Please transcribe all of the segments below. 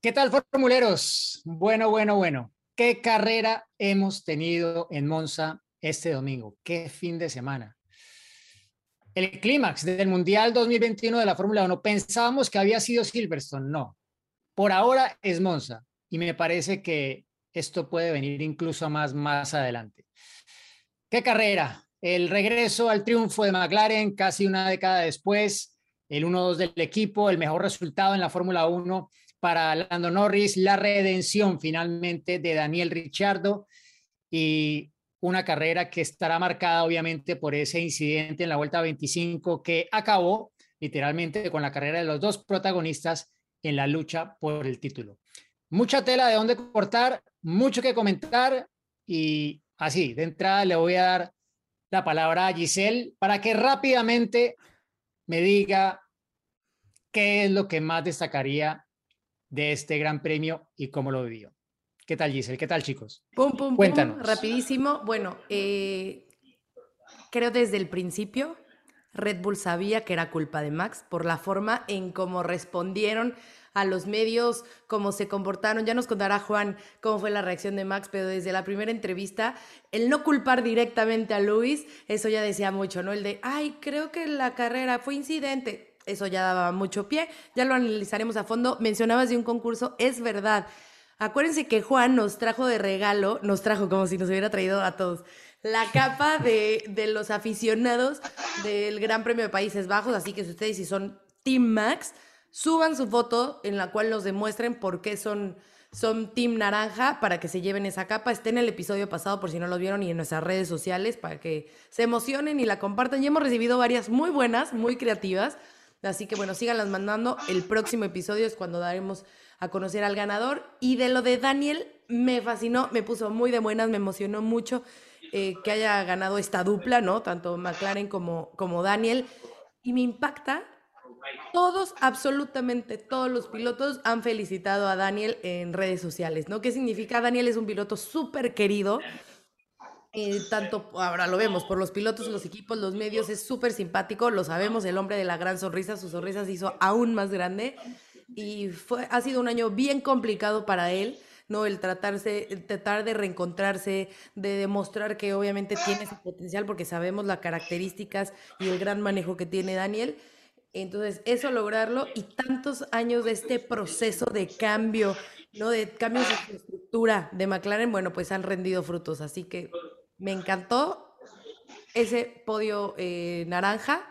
¿Qué tal, formuleros? Bueno, bueno, bueno. ¿Qué carrera hemos tenido en Monza este domingo? ¿Qué fin de semana? El clímax del Mundial 2021 de la Fórmula 1. Pensábamos que había sido Silverstone. No. Por ahora es Monza. Y me parece que esto puede venir incluso más, más adelante. ¿Qué carrera? El regreso al triunfo de McLaren casi una década después, el 1-2 del equipo, el mejor resultado en la Fórmula 1 para Lando Norris, la redención finalmente de Daniel Ricciardo y una carrera que estará marcada obviamente por ese incidente en la vuelta 25 que acabó literalmente con la carrera de los dos protagonistas en la lucha por el título. Mucha tela de dónde cortar, mucho que comentar y así, de entrada le voy a dar la palabra a Giselle para que rápidamente me diga qué es lo que más destacaría de este gran premio y cómo lo vivió. ¿Qué tal, Giselle? ¿Qué tal, chicos? Pum, pum, Cuéntanos. rapidísimo. Bueno, eh, creo desde el principio Red Bull sabía que era culpa de Max por la forma en cómo respondieron a los medios, cómo se comportaron. Ya nos contará Juan cómo fue la reacción de Max, pero desde la primera entrevista, el no culpar directamente a Luis, eso ya decía mucho, ¿no? El de, ay, creo que la carrera fue incidente eso ya daba mucho pie, ya lo analizaremos a fondo. Mencionabas de un concurso, es verdad. Acuérdense que Juan nos trajo de regalo, nos trajo como si nos hubiera traído a todos, la capa de, de los aficionados del Gran Premio de Países Bajos, así que si ustedes si son Team Max, suban su foto en la cual nos demuestren por qué son, son Team Naranja para que se lleven esa capa. Está en el episodio pasado por si no lo vieron y en nuestras redes sociales para que se emocionen y la compartan. Ya hemos recibido varias muy buenas, muy creativas. Así que bueno, síganlas mandando. El próximo episodio es cuando daremos a conocer al ganador. Y de lo de Daniel, me fascinó, me puso muy de buenas, me emocionó mucho eh, que haya ganado esta dupla, ¿no? Tanto McLaren como, como Daniel. Y me impacta, todos, absolutamente todos los pilotos han felicitado a Daniel en redes sociales, ¿no? ¿Qué significa? Daniel es un piloto súper querido eh, tanto ahora lo vemos por los pilotos, los equipos, los medios, es súper simpático, lo sabemos, el hombre de la gran sonrisa, su sonrisa se hizo aún más grande y fue, ha sido un año bien complicado para él. ¿no? El tratarse, tratar de reencontrarse, de demostrar que obviamente tiene ese potencial porque sabemos las características y el gran manejo que tiene Daniel. Entonces, eso lograrlo y tantos años de este proceso de cambio, ¿no? De cambios de estructura de McLaren, bueno, pues han rendido frutos. Así que me encantó ese podio eh, naranja,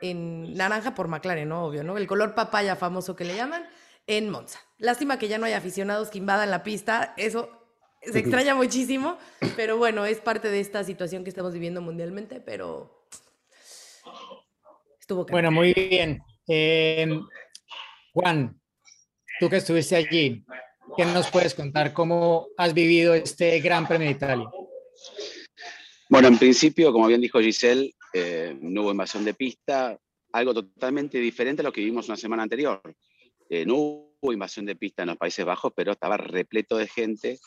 en naranja por McLaren, ¿no? Obvio, ¿no? El color papaya famoso que le llaman, en Monza. Lástima que ya no haya aficionados que invadan la pista, eso se extraña muchísimo, pero bueno, es parte de esta situación que estamos viviendo mundialmente, pero estuvo... Bueno, muy bien. Em, Juan, tú que estuviste allí, ¿qué nos puedes contar? ¿Cómo has vivido este Gran Premio de Italia? Bueno, en principio, como bien dijo Giselle, eh, no hubo invasión de pista, algo totalmente diferente a lo que vimos una semana anterior. Eh, no hubo invasión de pista en los Países Bajos, pero estaba repleto de gente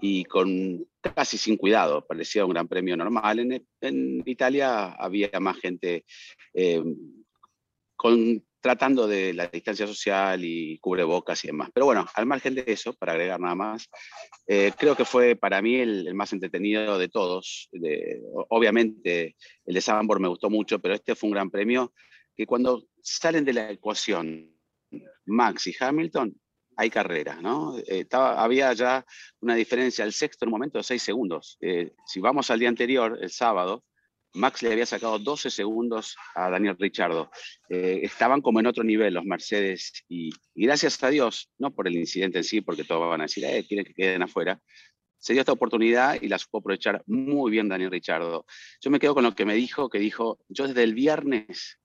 y con casi sin cuidado. Parecía un gran premio normal. En, Italia había más gente eh, con tratando de la distancia social y cubrebocas y demás. Pero bueno, al margen de eso, para agregar nada más, eh, creo que fue para mí el, más entretenido de todos. obviamente el de Sambor me gustó mucho, pero este fue un gran premio que cuando salen de la ecuación Max y Hamilton, hay carrera, ¿no? Eh, estaba, había ya una diferencia al sexto en un momento de seis segundos. Eh, si vamos al día anterior, el sábado, Max le había sacado 12 segundos a Daniel Richardo. Eh, estaban como en otro nivel los Mercedes y, gracias a Dios, no por el incidente en sí, porque todos van a decir, eh, quieren que queden afuera, se dio esta oportunidad y la supo aprovechar muy bien Daniel Richardo. Yo me quedo con lo que me dijo, que dijo, yo desde el viernes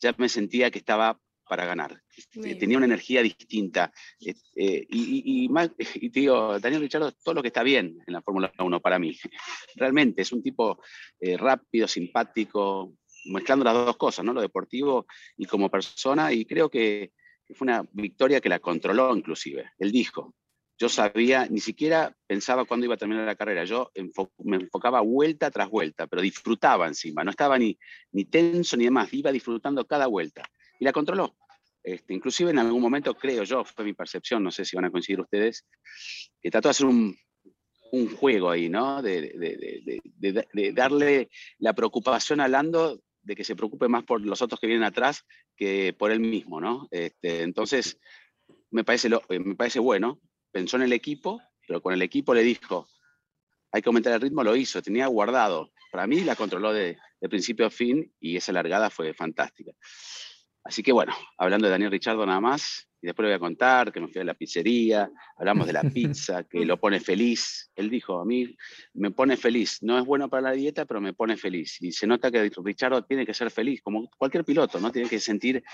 ya me sentía que estaba para ganar. Bien. Tenía una energía distinta. Eh, eh, y, y, y, más- y te digo, Daniel Richardo, todo lo que está bien en la Fórmula 1 para mí. Realmente es un tipo eh, rápido, simpático, mezclando las dos cosas, ¿no? Lo deportivo y como persona. Y creo que fue una victoria que la controló inclusive. Él dijo, yo sabía, ni siquiera pensaba cuándo iba a terminar la carrera, yo enfo- me enfocaba vuelta tras vuelta, pero disfrutaba encima, no estaba ni, ni tenso ni demás, iba disfrutando cada vuelta y la controló. Este, inclusive en algún momento, creo yo, fue mi percepción, no sé si van a coincidir ustedes, que trató de hacer un, un juego ahí, ¿no? De, de- darle la preocupación a Lando de que se preocupe más por los otros que vienen atrás que por él mismo, ¿no? Este, entonces, me parece, eh, me parece bueno, pensó en el equipo, pero con el equipo le dijo, hay que aumentar el ritmo, lo hizo, tenía guardado. Para mí la controló de principio a fin y esa largada fue fantástica. Así que bueno, hablando de Daniel Richardo nada más, y después le voy a contar que me fui a la pizzería, hablamos de la pizza, que lo pone feliz. Él dijo, a mí me pone feliz, no es bueno para la dieta, pero me pone feliz. Y se nota que Richardo tiene que ser feliz, como cualquier piloto, ¿no? Tiene que sentir,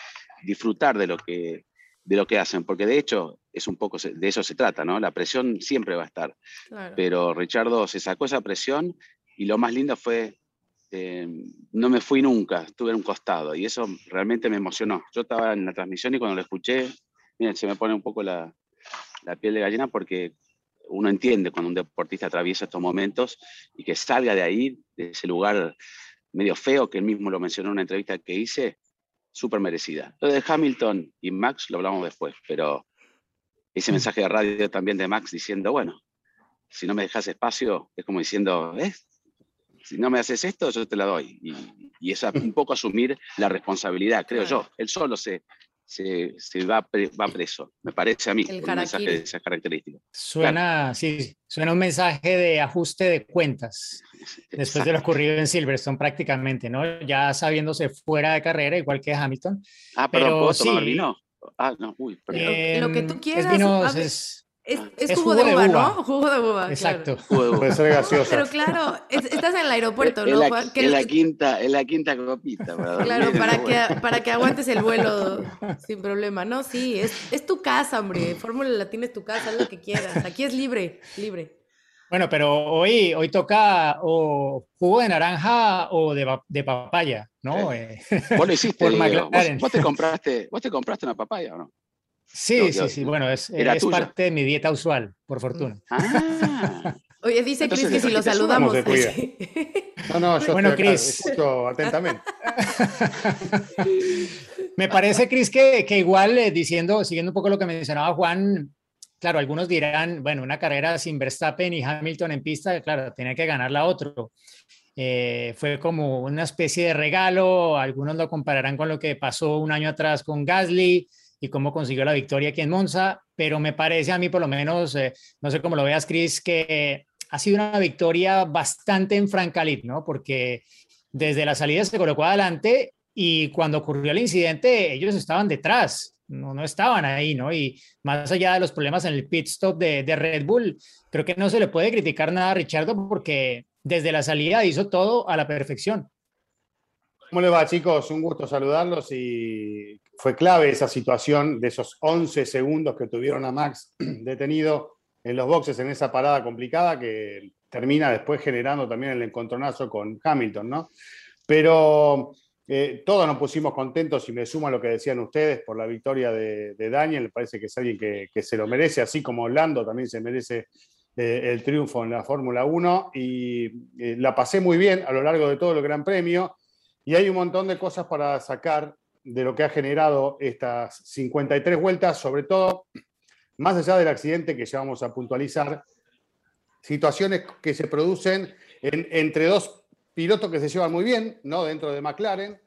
disfrutar de lo que, de lo que hacen, porque de hecho es un poco, de eso se trata, ¿no? La presión siempre va a estar, Claro. pero Richardo se sacó esa presión y lo más lindo fue, eh, no me fui nunca, estuve en un costado y eso realmente me emocionó. Yo estaba en la transmisión y cuando lo escuché, miren, se me pone un poco la, piel de gallina porque uno entiende cuando un deportista atraviesa estos momentos y que salga de ahí, de ese lugar medio feo, que él mismo lo mencionó en una entrevista que hice, súper merecida. Lo de Hamilton y Max lo hablamos después, pero ese mensaje de radio también de Max diciendo, bueno, si no me dejas espacio, es como diciendo, ¿eh? Si no me haces esto, yo te la doy. Y, y es a- un poco asumir la responsabilidad, creo Claro. yo. Él solo se, se, se va, pre- va preso, me parece a mí, El con un mensaje de esas características. Suena, sí, suena un mensaje de ajuste de cuentas después de lo ocurrido en Silverstone prácticamente, ¿no? Ya sabiéndose fuera de carrera, igual que Hamilton. Ah, perdón, pero ¿puedo tomar sí. vino? Ah, no, uy, perdón. Lo que tú quieras, Es vino, a ver. es- Es, es es jugo, de jugo uva, de uva. ¿no? Jugo de uva. claro. exacto. De Puede ser gaseosa. Pero claro, es- estás en el aeropuerto, ¿no? Juan? Es la quinta, es la quinta copita. para Claro, para que, para que aguantes el vuelo sin problema. No, sí, es, es tu casa, hombre. Fórmula Latina es tu casa, haz lo que quieras. Aquí es libre, libre. Bueno, pero hoy, hoy toca o jugo de naranja o de, de papaya, ¿no? Eh, Vos lo hiciste. ¿Vos, vos te compraste, vos te compraste una papaya o no? Sí, No, sí, yo- sí. Bueno, es, era es tuya. parte de mi dieta usual, por fortuna. Ah, Oye, dice Cris que si lo saludamos. No, no, yo Bueno, estoy acá, Chris. escucho atentamente. Me parece, Cris, que, que igual eh, diciendo, siguiendo un poco lo que mencionaba Juan, claro, algunos dirán, bueno, una carrera sin Verstappen y Hamilton en pista, claro, tenía que ganarla otro. Eh, fue como una especie de regalo, algunos lo compararán con lo que pasó un año atrás con Gasly y cómo consiguió la victoria aquí en Monza, pero me parece a mí por lo menos, eh, no sé cómo lo veas, Cris, que ha sido una victoria bastante en Francalit, ¿no? Porque desde la salida se colocó adelante y cuando ocurrió el incidente, ellos estaban detrás, no, no estaban ahí, ¿no? Y más allá de los problemas en el pit stop de, de Red Bull, creo que no se le puede criticar nada a Richardo porque desde la salida hizo todo a la perfección. ¿Cómo les va, chicos? Un gusto saludarlos y fue clave esa situación de esos 11 segundos que tuvieron a Max detenido en los boxes en esa parada complicada que termina después generando también el encontronazo con Hamilton, ¿no? Pero eh, todos nos pusimos contentos y me sumo a lo que decían ustedes por la victoria de, Daniel. Parece que es alguien que, se lo merece, así como Lando también se merece eh, el triunfo en la Fórmula 1 y eh, la pasé muy bien a lo largo de todo el Gran Premio y hay un montón de cosas para sacar de lo que ha generado estas 53 vueltas, sobre todo, más allá del accidente que ya vamos a puntualizar, situaciones que se producen en- entre dos pilotos que se llevan muy bien, ¿no? Dentro de McLaren,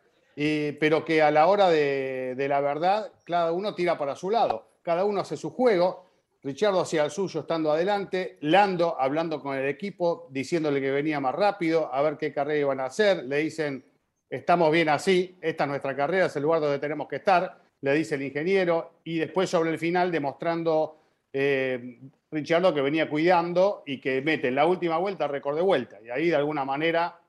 pero que a la hora de, de la verdad, cada uno tira para su lado, cada uno hace su juego. Richardo hacía el suyo estando adelante, Lando hablando con el equipo, diciéndole que venía más rápido, a ver qué carrera iban a hacer. Le dicen, estamos bien así, esta es nuestra carrera, es el lugar donde tenemos que estar, le dice el ingeniero, y después sobre el final demostrando eh, Richardo que venía cuidando y que mete en la última vuelta récord de vuelta, y ahí de alguna manera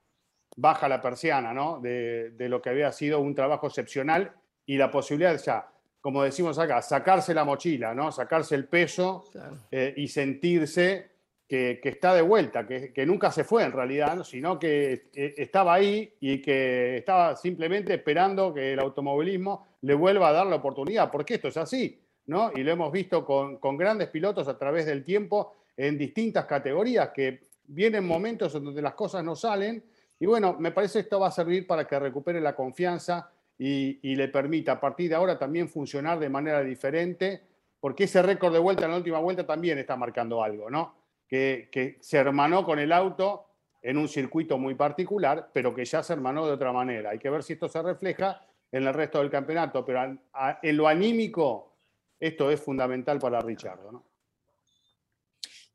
baja la persiana ¿no? de, de lo que había sido un trabajo excepcional y la posibilidad ya, como decimos acá, sacarse la mochila, ¿no? Sacarse el peso eh, y sentirse que, está de vuelta, que, nunca se fue en realidad, sino que eh, estaba ahí y que estaba simplemente esperando que el automovilismo le vuelva a dar la oportunidad, porque esto es así, ¿no? Y lo hemos visto con, grandes pilotos a través del tiempo en distintas categorías, que vienen momentos en donde las cosas no salen, y bueno, me parece esto va a servir para que recupere la confianza y le permita a partir de ahora también funcionar de manera diferente, porque ese récord de vuelta en la última vuelta también está marcando algo, ¿no? Que, se hermanó con el auto en un circuito muy particular, pero que ya se hermanó de otra manera. Hay que ver si esto se refleja en el resto del campeonato, pero en lo anímico esto es fundamental para Richardo. ¿no?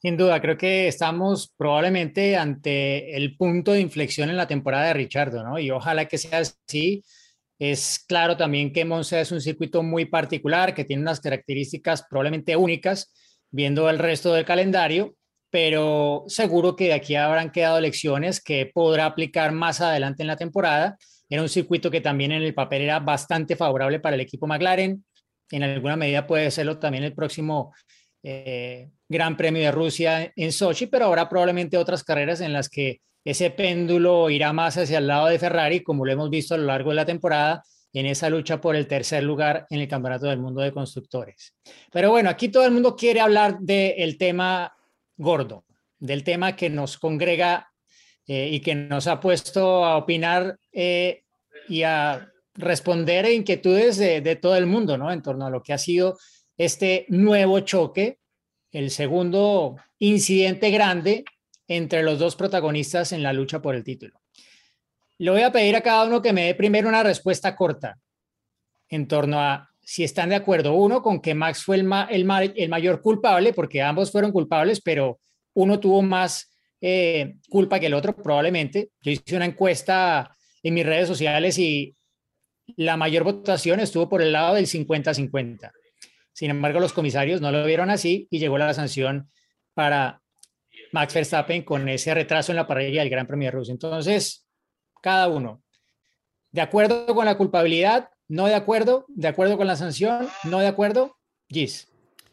Sin duda, creo que estamos probablemente ante el punto de inflexión en la temporada de Richardo, ¿no? Y ojalá que sea así. Es claro también que Monza es un circuito muy particular, que tiene unas características probablemente únicas, viendo el resto del calendario, pero seguro que de aquí habrán quedado lecciones que podrá aplicar más adelante en la temporada. Era un circuito que también en el papel era bastante favorable para el equipo McLaren. En alguna medida puede serlo también el próximo eh, Gran Premio de Rusia en Sochi, pero habrá probablemente otras carreras en las que ese péndulo irá más hacia el lado de Ferrari, como lo hemos visto a lo largo de la temporada, en esa lucha por el tercer lugar en el Campeonato del Mundo de Constructores. Pero bueno, aquí todo el mundo quiere hablar del tema gordo, del tema que nos congrega eh, y que nos ha puesto a opinar eh, y a responder inquietudes de, todo el mundo, ¿no? En torno a lo que ha sido este nuevo choque, el segundo incidente grande entre los dos protagonistas en la lucha por el título. Le voy a pedir a cada uno que me dé primero una respuesta corta en torno a si están de acuerdo, uno, con que Max fue el, mayor culpable, porque ambos fueron culpables, pero uno tuvo más eh, culpa que el otro, probablemente. Yo hice una encuesta en mis redes sociales y la mayor votación estuvo por el lado del 50-50. Sin embargo, los comisarios no lo vieron así y llegó la sanción para Max Verstappen con ese retraso en la parrilla del Gran Premio de Rusia. Entonces, cada uno, de acuerdo con la culpabilidad, no de acuerdo, de acuerdo con la sanción, no de acuerdo, Gis.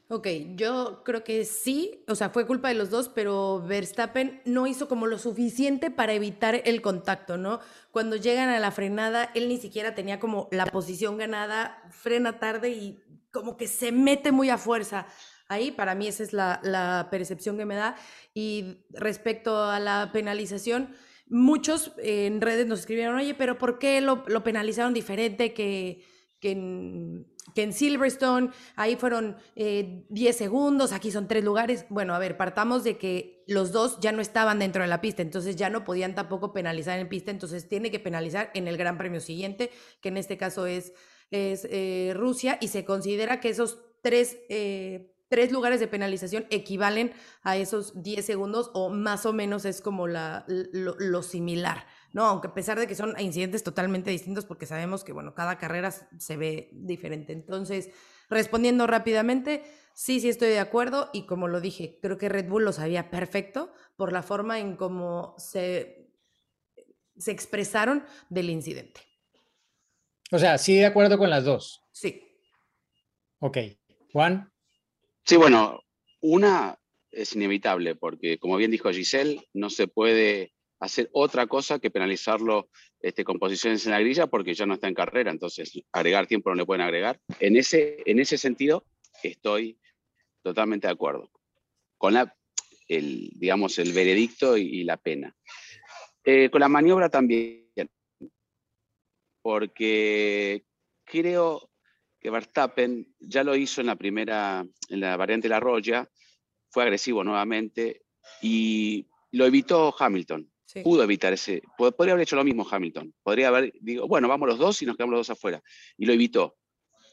Ok, yo creo que sí, o sea, fue culpa de los dos, pero Verstappen no hizo como lo suficiente para evitar el contacto, ¿no? Cuando llegan a la frenada, él ni siquiera tenía como la posición ganada, frena tarde y como que se mete muy a fuerza. Ahí, para mí, esa es la, percepción que me da. Y respecto a la penalización, muchos en redes nos escribieron, oye, pero ¿por qué lo, penalizaron diferente que, que, en, Silverstone? Ahí fueron 10 eh, segundos, aquí son tres lugares. Bueno, a ver, partamos de que los dos ya no estaban dentro de la pista, entonces ya no podían tampoco penalizar en pista, entonces tiene que penalizar en el Gran Premio siguiente, que en este caso es, es eh, Rusia, y se considera que esos tres... Tres lugares de penalización equivalen a esos 10 segundos o más o menos es como la, lo, similar, ¿no? Aunque a pesar de que son incidentes totalmente distintos porque sabemos que, bueno, cada carrera se ve diferente. Entonces, respondiendo rápidamente, sí, sí estoy de acuerdo y como lo dije, creo que Red Bull lo sabía perfecto por la forma en cómo se, se expresaron del incidente. O sea, sí de acuerdo con las dos. Sí. Ok. Juan. Sí, bueno, una es inevitable porque, como bien dijo Giselle, no se puede hacer otra cosa que penalizarlo este, con posiciones en la grilla porque ya no está en carrera, entonces agregar tiempo no le pueden agregar. En ese, en ese sentido, estoy totalmente de acuerdo con la, el, digamos, el veredicto y, la pena. Eh, con la maniobra también, porque creo que Verstappen ya lo hizo en la primera, en la variante de la Roya, fue agresivo nuevamente y lo evitó Hamilton. Pudo evitar ese, podría haber hecho lo mismo Hamilton. Podría haber, digo, bueno, vamos los dos y nos quedamos los dos afuera. Y lo evitó.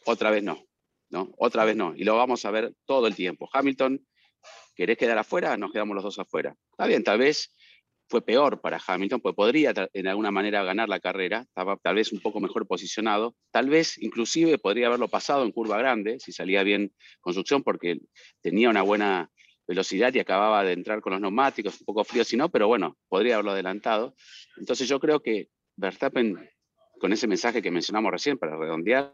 Otra vez no, ¿no? Otra vez no. Y lo vamos a ver todo el tiempo. Hamilton, ¿querés quedar afuera? Nos quedamos los dos afuera. Está bien, tal vez fue peor para Hamilton, pues podría en alguna manera ganar la carrera, estaba tal vez un poco mejor posicionado, tal vez inclusive podría haberlo pasado en curva grande, si salía bien construcción, porque tenía una buena velocidad y acababa de entrar con los neumáticos, un poco frío si no, pero bueno, podría haberlo adelantado. Entonces yo creo que Verstappen con ese mensaje que mencionamos recién para redondear,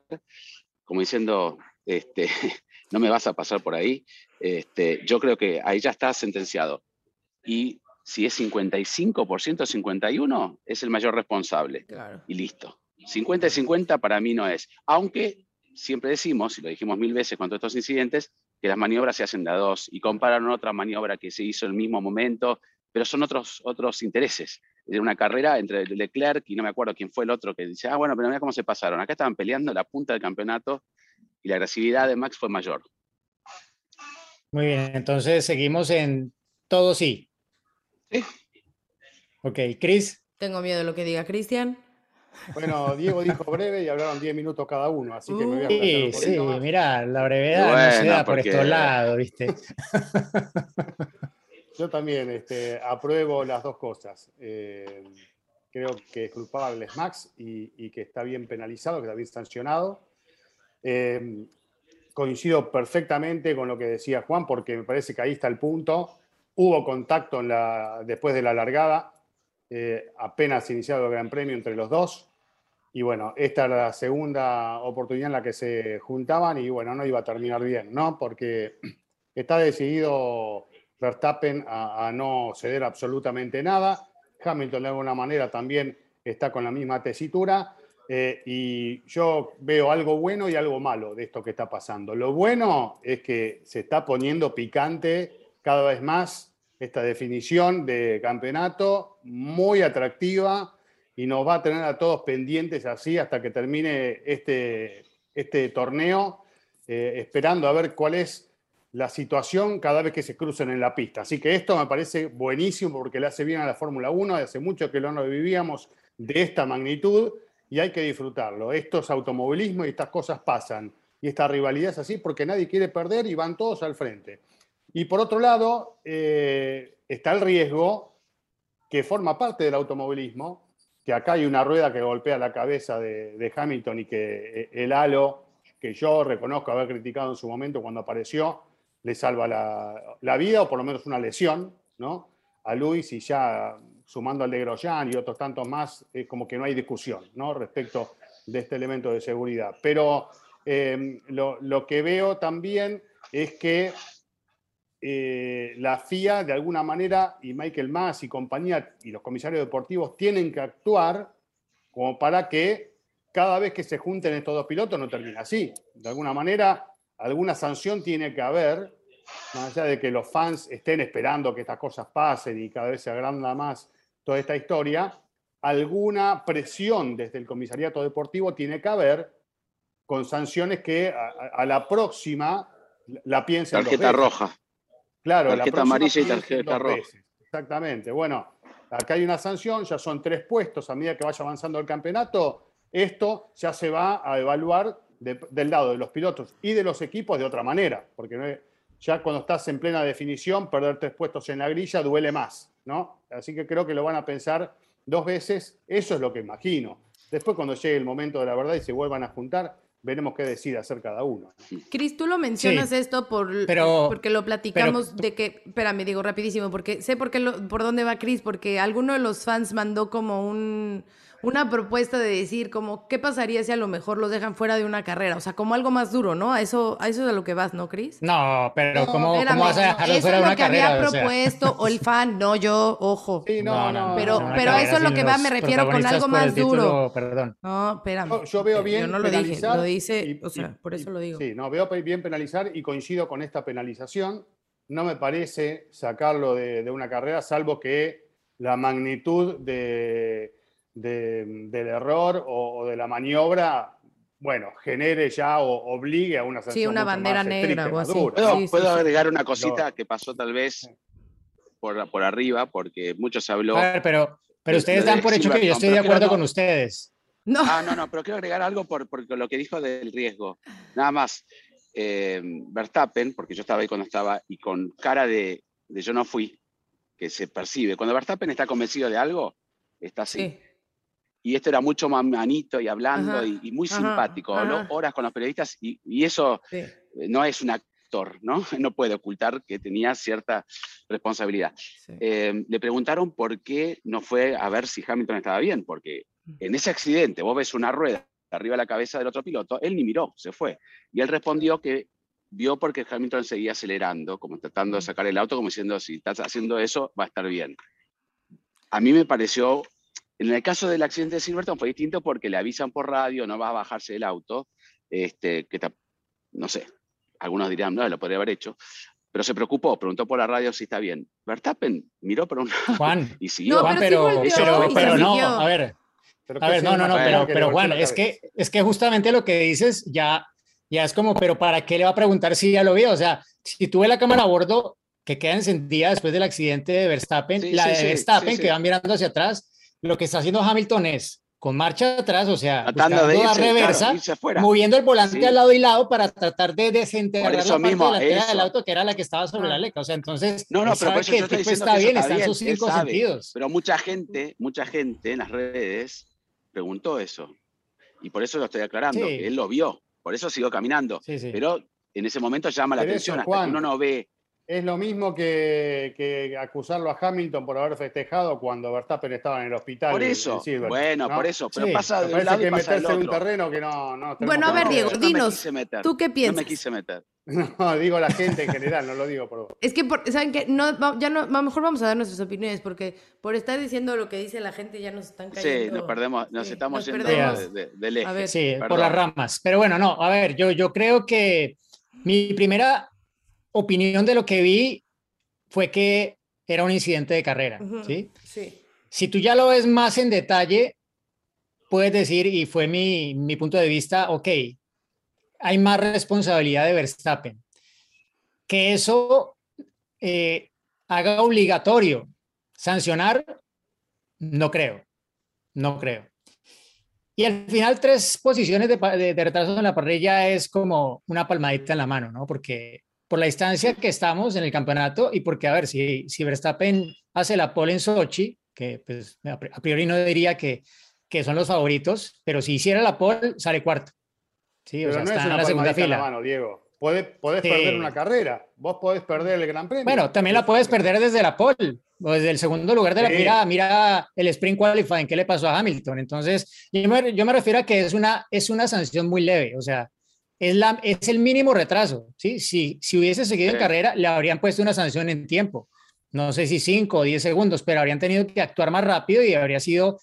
como diciendo, este, no me vas a pasar por ahí, este, yo creo que ahí ya está sentenciado. Y si es 55% 51, es el mayor responsable. Y listo. 50 y 50 para mí no es. Aunque siempre decimos, y lo dijimos mil veces con todos estos incidentes, que las maniobras se hacen de a dos y comparan otra maniobra que se hizo en el mismo momento, pero son otros, otros intereses. De una carrera entre Leclerc y no me acuerdo quién fue el otro que dice, ah, bueno, pero mira cómo se pasaron. Acá estaban peleando la punta del campeonato y la agresividad de Max fue mayor. Muy bien, entonces seguimos en todo sí. Ok, Cris. Tengo miedo de lo que diga Cristian. Bueno, Diego dijo breve y hablaron 10 minutos cada uno, así que me voy a Sí, sí, mira, la brevedad no se da por estos lados, ¿viste? Yo también este, apruebo las dos cosas. Eh, creo que es culpable Max y, que está bien penalizado, que está bien sancionado. Eh, coincido perfectamente con lo que decía Juan, porque me parece que ahí está el punto. Hubo contacto después de la largada, eh, apenas iniciado el Gran Premio entre los dos. Y bueno, esta era la segunda oportunidad en la que se juntaban y bueno, no iba a terminar bien, ¿no? Porque está decidido Verstappen a, no ceder absolutamente nada. Hamilton de alguna manera también está con la misma tesitura. Eh, y yo veo algo bueno y algo malo de esto que está pasando. Lo bueno es que se está poniendo picante cada vez más esta definición de campeonato, muy atractiva y nos va a tener a todos pendientes así hasta que termine este, este torneo, eh, esperando a ver cuál es la situación cada vez que se crucen en la pista. Así que esto me parece buenísimo porque le hace bien a la Fórmula 1, hace mucho que no vivíamos de esta magnitud y hay que disfrutarlo. Esto es automovilismo y estas cosas pasan. Y esta rivalidad es así porque nadie quiere perder y van todos al frente. Y por otro lado, eh, está el riesgo que forma parte del automovilismo, que acá hay una rueda que golpea la cabeza de, Hamilton y que eh, el halo, que yo reconozco haber criticado en su momento cuando apareció, le salva la, vida o por lo menos una lesión, ¿no? A Luis y ya sumando al de Grosjean y otros tantos más, es como que no hay discusión, ¿no? Respecto de este elemento de seguridad. Pero eh, lo, que veo también es que eh, la FIA, de alguna manera, y Michael Mass y compañía, y los comisarios deportivos tienen que actuar como para que cada vez que se junten estos dos pilotos no termine así. De alguna manera, alguna sanción tiene que haber, más allá de que los fans estén esperando que estas cosas pasen y cada vez se agranda más toda esta historia, alguna presión desde el comisariato deportivo tiene que haber con sanciones que a, la próxima la piensen. Tarjeta roja. Claro, tarjeta amarilla y tarjeta roja. Exactamente. Bueno, acá hay una sanción, ya son tres puestos a medida que vaya avanzando el campeonato. Esto ya se va a evaluar del lado de los pilotos y de los equipos de otra manera, porque ya cuando estás en plena definición, perder tres puestos en la grilla duele más, ¿no? Así que creo que lo van a pensar dos veces, eso es lo que imagino. Después cuando llegue el momento de la verdad y se vuelvan a juntar, veremos qué decide hacer cada uno. Cris, tú lo mencionas esto por, porque lo platicamos de que, espérame, digo rapidísimo, porque sé por, qué por dónde va Cris, porque alguno de los fans mandó como un una propuesta de decir como, ¿qué pasaría si a lo mejor los dejan fuera de una carrera? O sea, como algo más duro, ¿no? A eso, a eso es a lo que vas, ¿no, Cris? No, pero ¿cómo, vas a dejarlos fuera de una carrera? Eso es lo que había propuesto, o, el fan, no yo, ojo. Sí, no, no, Pero, pero eso es lo que va, me refiero con algo más duro. Perdón. No, espérame. Yo, veo bien Yo no lo dije, lo dice, o sea, por eso lo digo. Sí, no, veo bien penalizar y coincido con esta penalización. No me parece sacarlo de una carrera, salvo que la magnitud de del error o, de la maniobra, bueno, genere ya o obligue a una sanción. Sí, una bandera negra o así. ¿Puedo, agregar una cosita que pasó tal vez por, por arriba? Porque mucho se habló. A ver, pero, pero ustedes dan por hecho que yo estoy de acuerdo con ustedes. No. Ah, no, no, pero quiero agregar algo por, por lo que dijo del riesgo. Nada más, eh, Verstappen, porque yo estaba ahí cuando estaba, y con cara de, de, yo no fui, que se percibe. Cuando Verstappen está convencido de algo, está así. Sí y esto era mucho más manito y hablando y, muy simpático, horas con los periodistas y, eso eh, no es un actor, ¿no? No puede ocultar que tenía cierta responsabilidad. Em, le preguntaron por qué no fue a ver si Hamilton estaba bien, porque En ese accidente, vos ves una rueda arriba de la cabeza del otro piloto, él ni miró, se fue. Y él respondió que vio porque Hamilton seguía acelerando, como tratando de sacar el auto, como diciendo, si estás haciendo eso, va a estar bien. A mí me pareció, en el caso del accidente de Silverton fue distinto porque le avisan por radio, no va a bajarse del auto, este, que no sé, algunos dirían, no, lo podría haber hecho, pero se preocupó, preguntó por la radio si está bien. Verstappen miró por un lado Juan, y siguió. Juan, pero, pero, pero, no, a ver, a ver, no, no, no, pero, pero Juan, es que, es que justamente lo que dices ya, ya es como, pero ¿para qué le va a preguntar si ya lo vio? O sea, si tuve la cámara a bordo que queda encendida después del accidente de Verstappen, la de Verstappen que va mirando hacia atrás, lo que está haciendo Hamilton es con marcha atrás, o sea, de la reversa, moviendo el volante al lado y lado para tratar de desenterrar la parte mismo, del auto que era la que estaba sobre la leca. O sea, entonces, no, no, pero que el tipo está bien, está en sus cinco sentidos. Pero mucha gente, mucha gente en las redes preguntó eso. Y por eso lo estoy aclarando, que él lo vio. Por eso siguió caminando. Pero en ese momento llama la atención, hasta que uno no ve es lo mismo que, acusarlo a Hamilton por haber festejado cuando Verstappen estaba en el hospital. Por eso, bueno, por eso, pero pasa de un lado que y pasa meterse en un terreno que no... no bueno, a ver, Diego, dinos, ¿tú qué piensas? No me quise meter. No, digo la gente en general, no lo digo por vos. Es que, ¿saben qué? No, ya no, a lo mejor vamos a dar nuestras opiniones, porque por estar diciendo lo que dice la gente ya nos están cayendo. Sí, nos perdemos, nos estamos yendo de, del eje. Sí, por las ramas. Pero bueno, no, a ver, yo, yo creo que mi primera opinión de lo que vi fue que era un incidente de carrera, ¿sí? Sí. Si tú ya lo ves más en detalle, puedes decir, y fue mi, mi punto de vista, ok, hay más responsabilidad de Verstappen. Que eso eh, haga obligatorio sancionar, no creo, no creo. Y al final, tres posiciones de, de, de, retraso en la parrilla es como una palmadita en la mano, ¿no? Porque por la distancia que estamos en el campeonato y porque, a ver, si, si Verstappen hace la pole en Sochi, que pues a priori no diría que, que son los favoritos, pero si hiciera la pole, sale cuarto. Sí, o sea, no está es en la segunda fila. La mano, Diego. Podés, perder una carrera, vos podés perder el Gran Premio. Bueno, también la puedes perder desde la pole o desde el segundo lugar de la mira, mira el sprint qualifying, ¿qué le pasó a Hamilton? Entonces, yo me, yo me refiero a que es una, es una sanción muy leve, o sea, es, la, es el mínimo retraso. ¿sí? Si, si hubiese seguido en carrera, le habrían puesto una sanción en tiempo. No sé si 5 o 10 segundos, pero habrían tenido que actuar más rápido y habría sido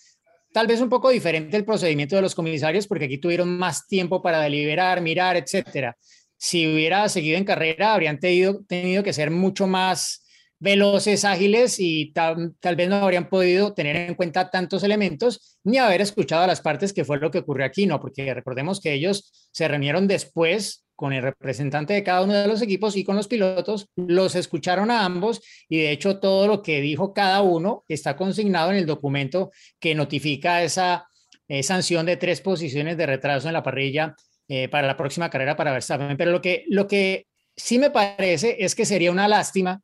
tal vez un poco diferente el procedimiento de los comisarios, porque aquí tuvieron más tiempo para deliberar, mirar, etcétera. Si hubiera seguido en carrera, habrían tenido, tenido que ser mucho más veloces, ágiles y tal, vez no habrían podido tener en cuenta tantos elementos ni haber escuchado a las partes que fue lo que ocurrió aquí, ¿no? Porque recordemos que ellos se reunieron después con el representante de cada uno de los equipos y con los pilotos, los escucharon a ambos y de hecho todo lo que dijo cada uno está consignado en el documento que notifica esa eh, sanción de tres posiciones de retraso en la parrilla eh, para la próxima carrera para Verstappen. Pero lo que, lo que sí me parece es que sería una lástima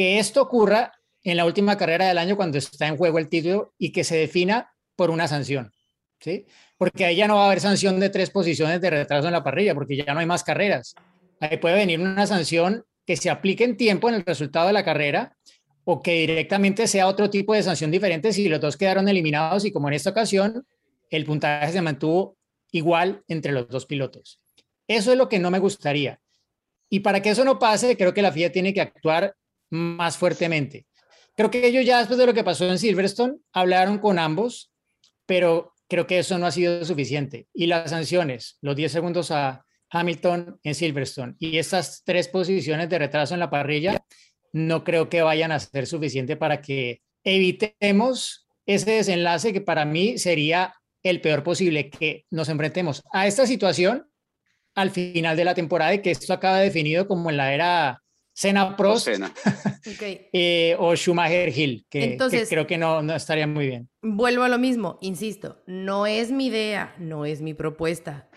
que esto ocurra en la última carrera del año cuando está en juego el título y que se defina por una sanción, ¿sí? Porque ahí ya no va a haber sanción de tres posiciones de retraso en la parrilla, porque ya no hay más carreras. Ahí puede venir una sanción que se aplique en tiempo en el resultado de la carrera o que directamente sea otro tipo de sanción diferente si los dos quedaron eliminados y como en esta ocasión el puntaje se mantuvo igual entre los dos pilotos. Eso es lo que no me gustaría. Y para que eso no pase, creo que la FIA tiene que actuar más fuertemente. Creo que ellos ya después de lo que pasó en Silverstone hablaron con ambos, pero creo que eso no ha sido suficiente. Y las sanciones, los 10 segundos a Hamilton en Silverstone y estas tres posiciones de retraso en la parrilla, no creo que vayan a ser suficiente para que evitemos ese desenlace que para mí sería el peor posible, que nos enfrentemos a esta situación al final de la temporada y que esto acaba definido como en la era Senna Prost eh, o Schumacher Hill, que, creo que no, no estaría muy bien. Vuelvo a lo mismo, insisto, no es mi idea, no es mi propuesta.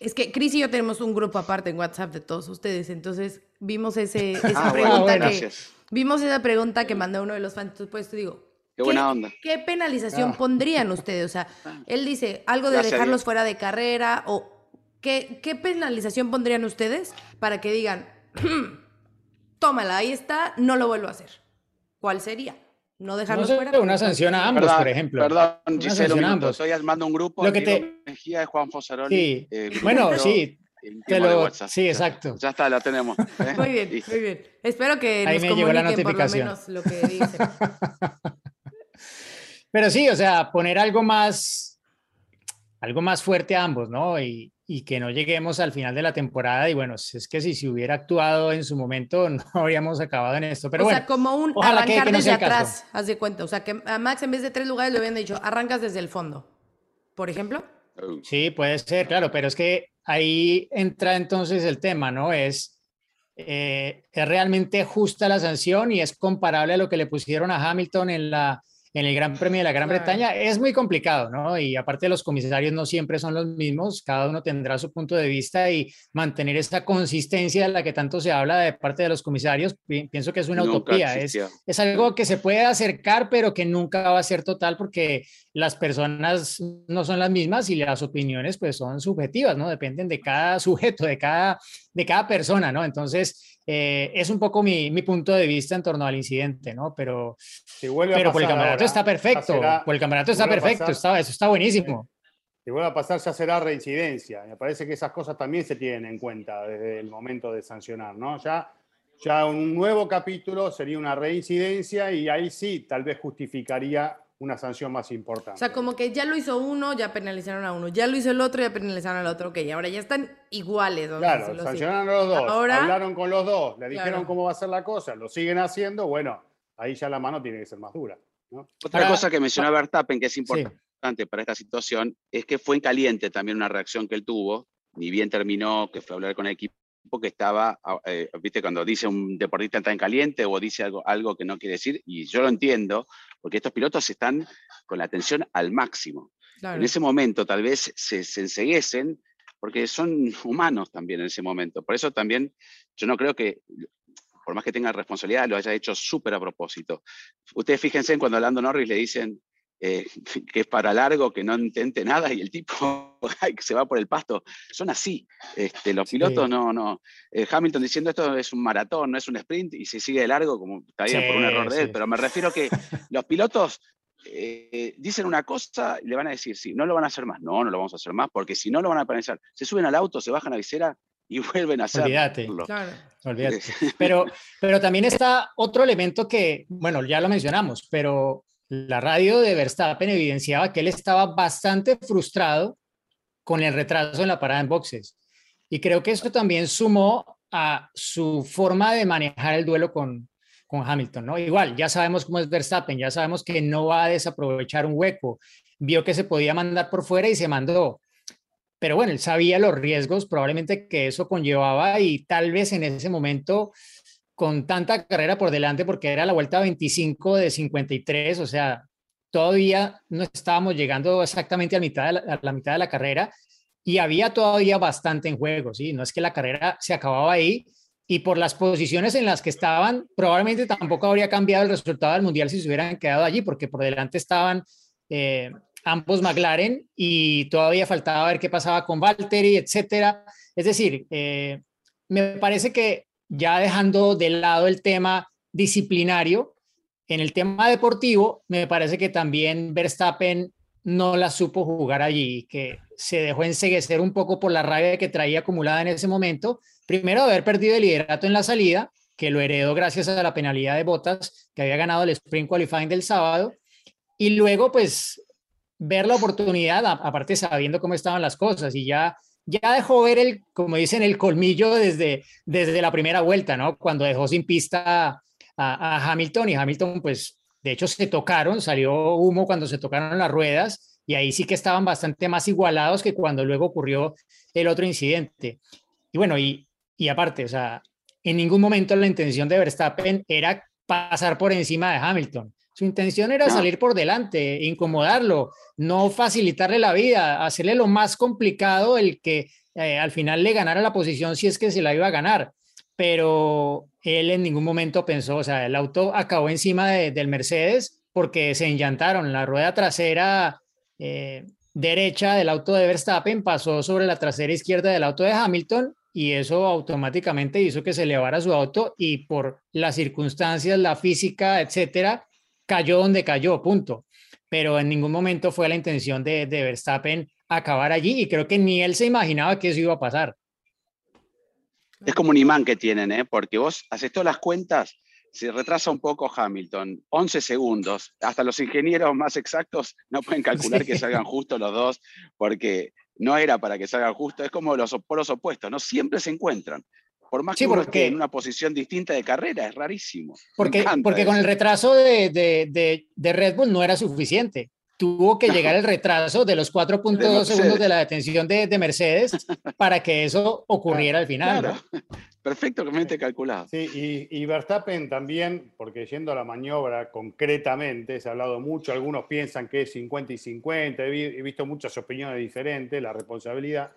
Es que Chris y yo tenemos un grupo aparte en WhatsApp de todos ustedes, entonces vimos ese, esa ah, pregunta que vimos esa pregunta que mandó uno de los fans, pues te digo, Qué buena onda. ¿Qué penalización ah. pondrían ustedes? O sea, ah. él dice algo de dejarlos fuera de carrera o ¿qué, ¿qué penalización pondrían ustedes para que digan, tómala, ahí está, no lo vuelvo a hacer. ¿Cuál sería? no dejarlos sé, fuera. una sanción a ambos, Perdón, por ejemplo. Perdón, Giselle, un minuto. Estoy armando un grupo. Lo que te- Mejía de Juan Fosaroli. Sí. eh, Bueno, pero sí, lo- sí, exacto. Ya está, lo tenemos. ¿eh? Muy bien, Listo. muy bien. Espero que Ahí nos me llegó la comuniquen por lo notificación. menos lo que dicen. Pero sí, o sea, poner algo más, algo más fuerte a ambos, ¿no? Y, y que no lleguemos al final de la temporada. Y bueno, si es que si se hubiera actuado en su momento, no habríamos acabado en esto. Pero o bueno, sea, como un ojalá que- arrancar que no desde atrás, haz de cuenta. O sea, que a Max en vez de tres lugares le habían dicho, arrancas desde el fondo. Por ejemplo. Sí, puede ser, claro, pero es que ahí entra entonces el tema, ¿no? Es, eh, es realmente justa la sanción y es comparable a lo que le pusieron a Hamilton en la en el Gran Premio de la Gran Claro. Bretaña. Es muy complicado, ¿no? Y aparte los comisarios no siempre son los mismos, cada uno tendrá su punto de vista y mantener esa consistencia de la que tanto se habla de parte de los comisarios, pi- pienso que es una Nunca utopía, es, es algo que se puede acercar, pero que nunca va a ser total porque las personas no son las mismas y las opiniones pues son subjetivas, ¿no? Dependen de cada sujeto, de cada, de cada persona, ¿no? Entonces, eh, es un poco mi, mi punto de vista en torno al incidente, ¿no? Pero, Si vuelve a pero por el pasar campeonato ahora, está perfecto, será- por el campeonato está perfecto, pasar. está, eso está buenísimo. Si vuelve a pasar, ya será reincidencia. Me parece que esas cosas también se tienen en cuenta desde el momento de sancionar, ¿no? Ya, ya un nuevo capítulo sería una reincidencia y ahí sí, tal vez justificaría una sanción más importante. O sea, como que ya lo hizo uno, ya penalizaron a uno. Ya lo hizo el otro, ya penalizaron al otro. Ok, ahora ya están iguales. Claro, sancionaron a los dos, Ahora- hablaron con los dos, le dijeron Claro. cómo va a ser la cosa, lo siguen haciendo, bueno, ahí ya la mano tiene que ser más dura. ¿no? Otra Ahora- cosa que mencionó Verstappen que es Sí. importante para esta situación es que fue en caliente también una reacción que él tuvo, ni bien terminó, que fue a hablar con el equipo, que estaba, ah, eh, viste, cuando dice un deportista está en caliente o dice algo, algo que no quiere decir, y yo lo entiendo, porque estos pilotos están con la atención al máximo. Claro. En ese momento tal vez se, se enceguecen porque son humanos también en ese momento. Por eso también yo no creo que, por más que tenga responsabilidad, lo haya hecho súper a propósito. Ustedes fíjense en cuando a Lando Norris le dicen eh, que es para largo, que no intente nada y el tipo se va por el pasto. Son así. Este, los Sí. pilotos no, no. eh, Hamilton diciendo esto es un maratón, no es un sprint y se sigue de largo, como está bien por un Sí, error de él, sí. pero me refiero que los pilotos eh, dicen una cosa y le van a decir, sí, no lo van a hacer más. No, no lo vamos a hacer más, porque si no lo van a penalizar. Se suben al auto, se bajan la visera y vuelven a hacerlo. Olvídate. Claro. Olvídate. Pero, pero también está otro elemento que, bueno, ya lo mencionamos, pero la radio de Verstappen evidenciaba que él estaba bastante frustrado con el retraso en la parada en boxes. Y creo que eso también sumó a su forma de manejar el duelo con, con Hamilton, ¿no? Igual, ya sabemos cómo es Verstappen, ya sabemos que no va a desaprovechar un hueco. Vio que se podía mandar por fuera y se mandó. Pero bueno, él sabía los riesgos probablemente que eso conllevaba y tal vez en ese momento, con tanta carrera por delante, porque era la vuelta 25 de 53, o sea, todavía no estábamos llegando exactamente a, la mitad de la carrera y había todavía bastante en juego, ¿sí? No es que la carrera se acababa ahí y por las posiciones en las que estaban, probablemente tampoco habría cambiado el resultado del Mundial si se hubieran quedado allí, porque por delante estaban eh, ambos McLaren y todavía faltaba ver qué pasaba con Valtteri, etcétera. Es decir, eh, me parece que ya dejando de lado el tema disciplinario, en el tema deportivo, me parece que también Verstappen no la supo jugar allí, que se dejó enseguecer un poco por la rabia que traía acumulada en ese momento. Primero, haber perdido el liderato en la salida, que lo heredó gracias a la penalidad de Botas, que había ganado el Sprint Qualifying del sábado. Y luego, pues, ver la oportunidad, aparte sabiendo cómo estaban las cosas, y ya, ya dejó ver el, como dicen, el colmillo desde, desde la primera vuelta, ¿no? Cuando dejó sin pista a, Hamilton, y Hamilton, pues, de hecho, se tocaron, salió humo cuando se tocaron las ruedas, y ahí sí que estaban bastante más igualados que cuando luego ocurrió el otro incidente. Y bueno, y, y aparte, o sea, en ningún momento la intención de Verstappen era pasar por encima de Hamilton. Su intención era No. salir por delante, incomodarlo, no facilitarle la vida, hacerle lo más complicado el que eh, al final le ganara la posición si es que se la iba a ganar. Pero él en ningún momento pensó, o sea, el auto acabó encima de- del Mercedes porque se enllantaron. La rueda trasera eh, derecha del auto de Verstappen pasó sobre la trasera izquierda del auto de Hamilton y eso automáticamente hizo que se elevara su auto y por las circunstancias, la física, etcétera, cayó donde cayó, punto. Pero en ningún momento fue la intención de, de Verstappen acabar allí y creo que ni él se imaginaba que eso iba a pasar. Es como un imán que tienen, ¿eh? porque vos haces todas las cuentas, se retrasa un poco Hamilton, 11 segundos. Hasta los ingenieros más exactos no pueden calcular que salgan justo los dos, porque no era para que salgan justo. Es como los polos opuestos, ¿no? Siempre se encuentran. Por más Sí, que uno porque- esté en una posición distinta de carrera, es rarísimo. Porque, porque con el retraso de, de, de, de Red Bull no era suficiente. Tuvo que llegar el retraso de los 4.2 Mercedes. segundos de la detención de, de Mercedes para que eso ocurriera al final. Claro, ¿no? perfectamente calculado. Sí, y, y Verstappen también, porque yendo a la maniobra concretamente, se ha hablado mucho, algunos piensan que es 50 y 50, he, vi- he visto muchas opiniones diferentes, la responsabilidad,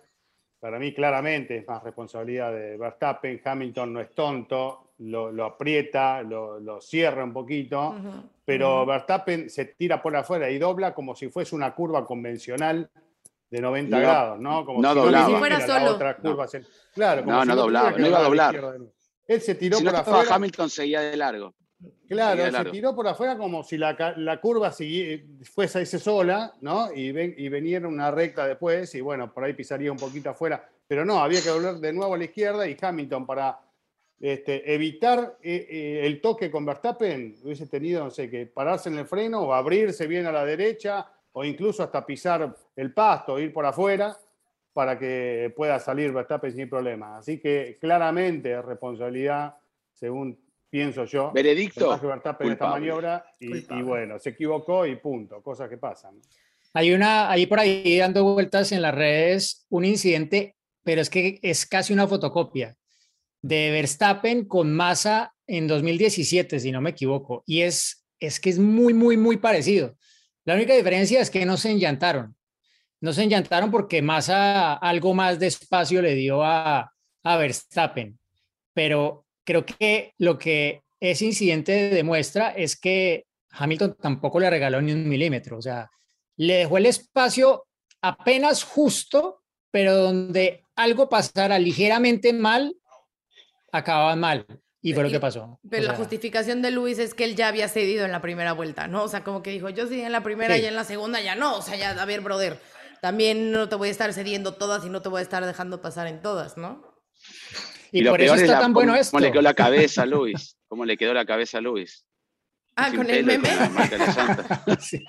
para mí claramente es más responsabilidad de Verstappen, Hamilton no es tonto, lo, lo aprieta, lo, lo cierra un poquito, pero. Verstappen se tira por afuera y dobla como si fuese una curva convencional de 90 No, grados, ¿no? Como no si doblaba. fuera solo. otra curva el- Claro, como No, si no doblaba, no iba a doblar. Él se tiró Si no por afuera. Hamilton, seguía de largo. Claro, se tiró por afuera como si la curva sigui- fuese ese sola, ¿no? Y, ven, y veniera una recta después, y bueno, por ahí pisaría un poquito afuera. Pero no, había que volver de nuevo a la izquierda y Hamilton para este, evitar eh, eh, el toque con Verstappen hubiese tenido, no sé, que pararse en el freno o abrirse bien a la derecha o incluso hasta pisar el pasto, ir por afuera para que pueda salir Verstappen sin problema. Así que claramente es responsabilidad, según pienso yo, Veredicto. Verstappen en esta maniobra y, y bueno, se equivocó y punto, cosas que pasan. Hay una, ahí por ahí dando vueltas en las redes, un incidente, pero es que es casi una fotocopia de Verstappen con Massa en 2017, si no me equivoco, y es, es que es muy, muy, muy parecido. La única diferencia es que no se enllantaron. No se enllantaron porque Massa algo más de espacio le dio a, a Verstappen, pero creo que lo que ese incidente demuestra es que Hamilton tampoco le regaló ni un milímetro, o sea, le dejó el espacio apenas justo, pero donde algo pasara ligeramente mal, acababan mal. Y fue lo que pasó. Pero O la justificación de Luis es que él ya había cedido en la primera vuelta, ¿no? O sea, como que dijo, yo cedí en la primera Sí. y en la segunda ya no. O sea, ya, a ver, brother, también no te voy a estar cediendo todas y no te voy a estar dejando pasar en todas, ¿no? Y, lo por eso peor es está la- tan bueno cómo, esto. cómo le quedó la cabeza a Luis. ¿Cómo le quedó la cabeza a Luis? Ah, Sin con el meme. con. Sí.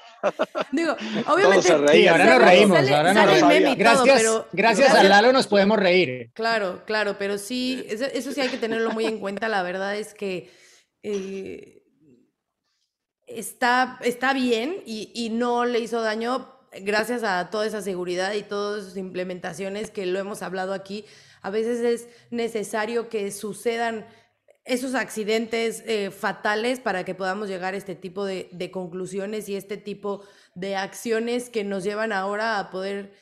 Digo, obviamente. se reían. Sí, ahora nos reímos, sale- ahora nos sale el reímos. meme y todo, Gracias, pero- gracias a Lalo nos podemos reír. Claro, claro, pero sí, eso, eso sí hay que tenerlo muy en cuenta. La verdad es que eh, está, está bien y, y no le hizo daño gracias a toda esa seguridad y todas sus implementaciones que lo hemos hablado aquí. A veces es necesario que sucedan esos accidentes eh, fatales para que podamos llegar a este tipo de, de conclusiones y este tipo de acciones que nos llevan ahora a poder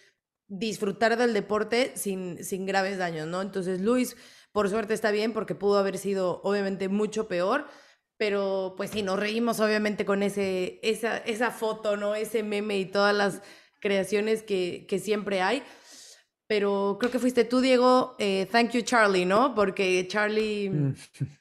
disfrutar del deporte sin, sin graves daños, ¿no? Entonces, Luis, por suerte está bien porque pudo haber sido obviamente mucho peor, pero pues sí, nos reímos obviamente con ese, esa, esa foto, ¿no? Ese meme y todas las creaciones que, que siempre hay. Pero creo que fuiste tú, Diego. eh, thank you, Charlie, ¿no? Porque Charlie Mm.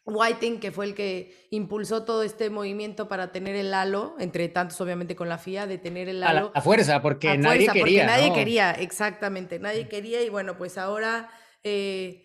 Whiting, que fue el que impulsó todo este movimiento para tener el halo, entre tantos obviamente con la FIA, de tener el A la, halo. a fuerza, porque A nadie fuerza, quería. Porque nadie ¿no? quería, exactamente, nadie quería y bueno, pues ahora eh,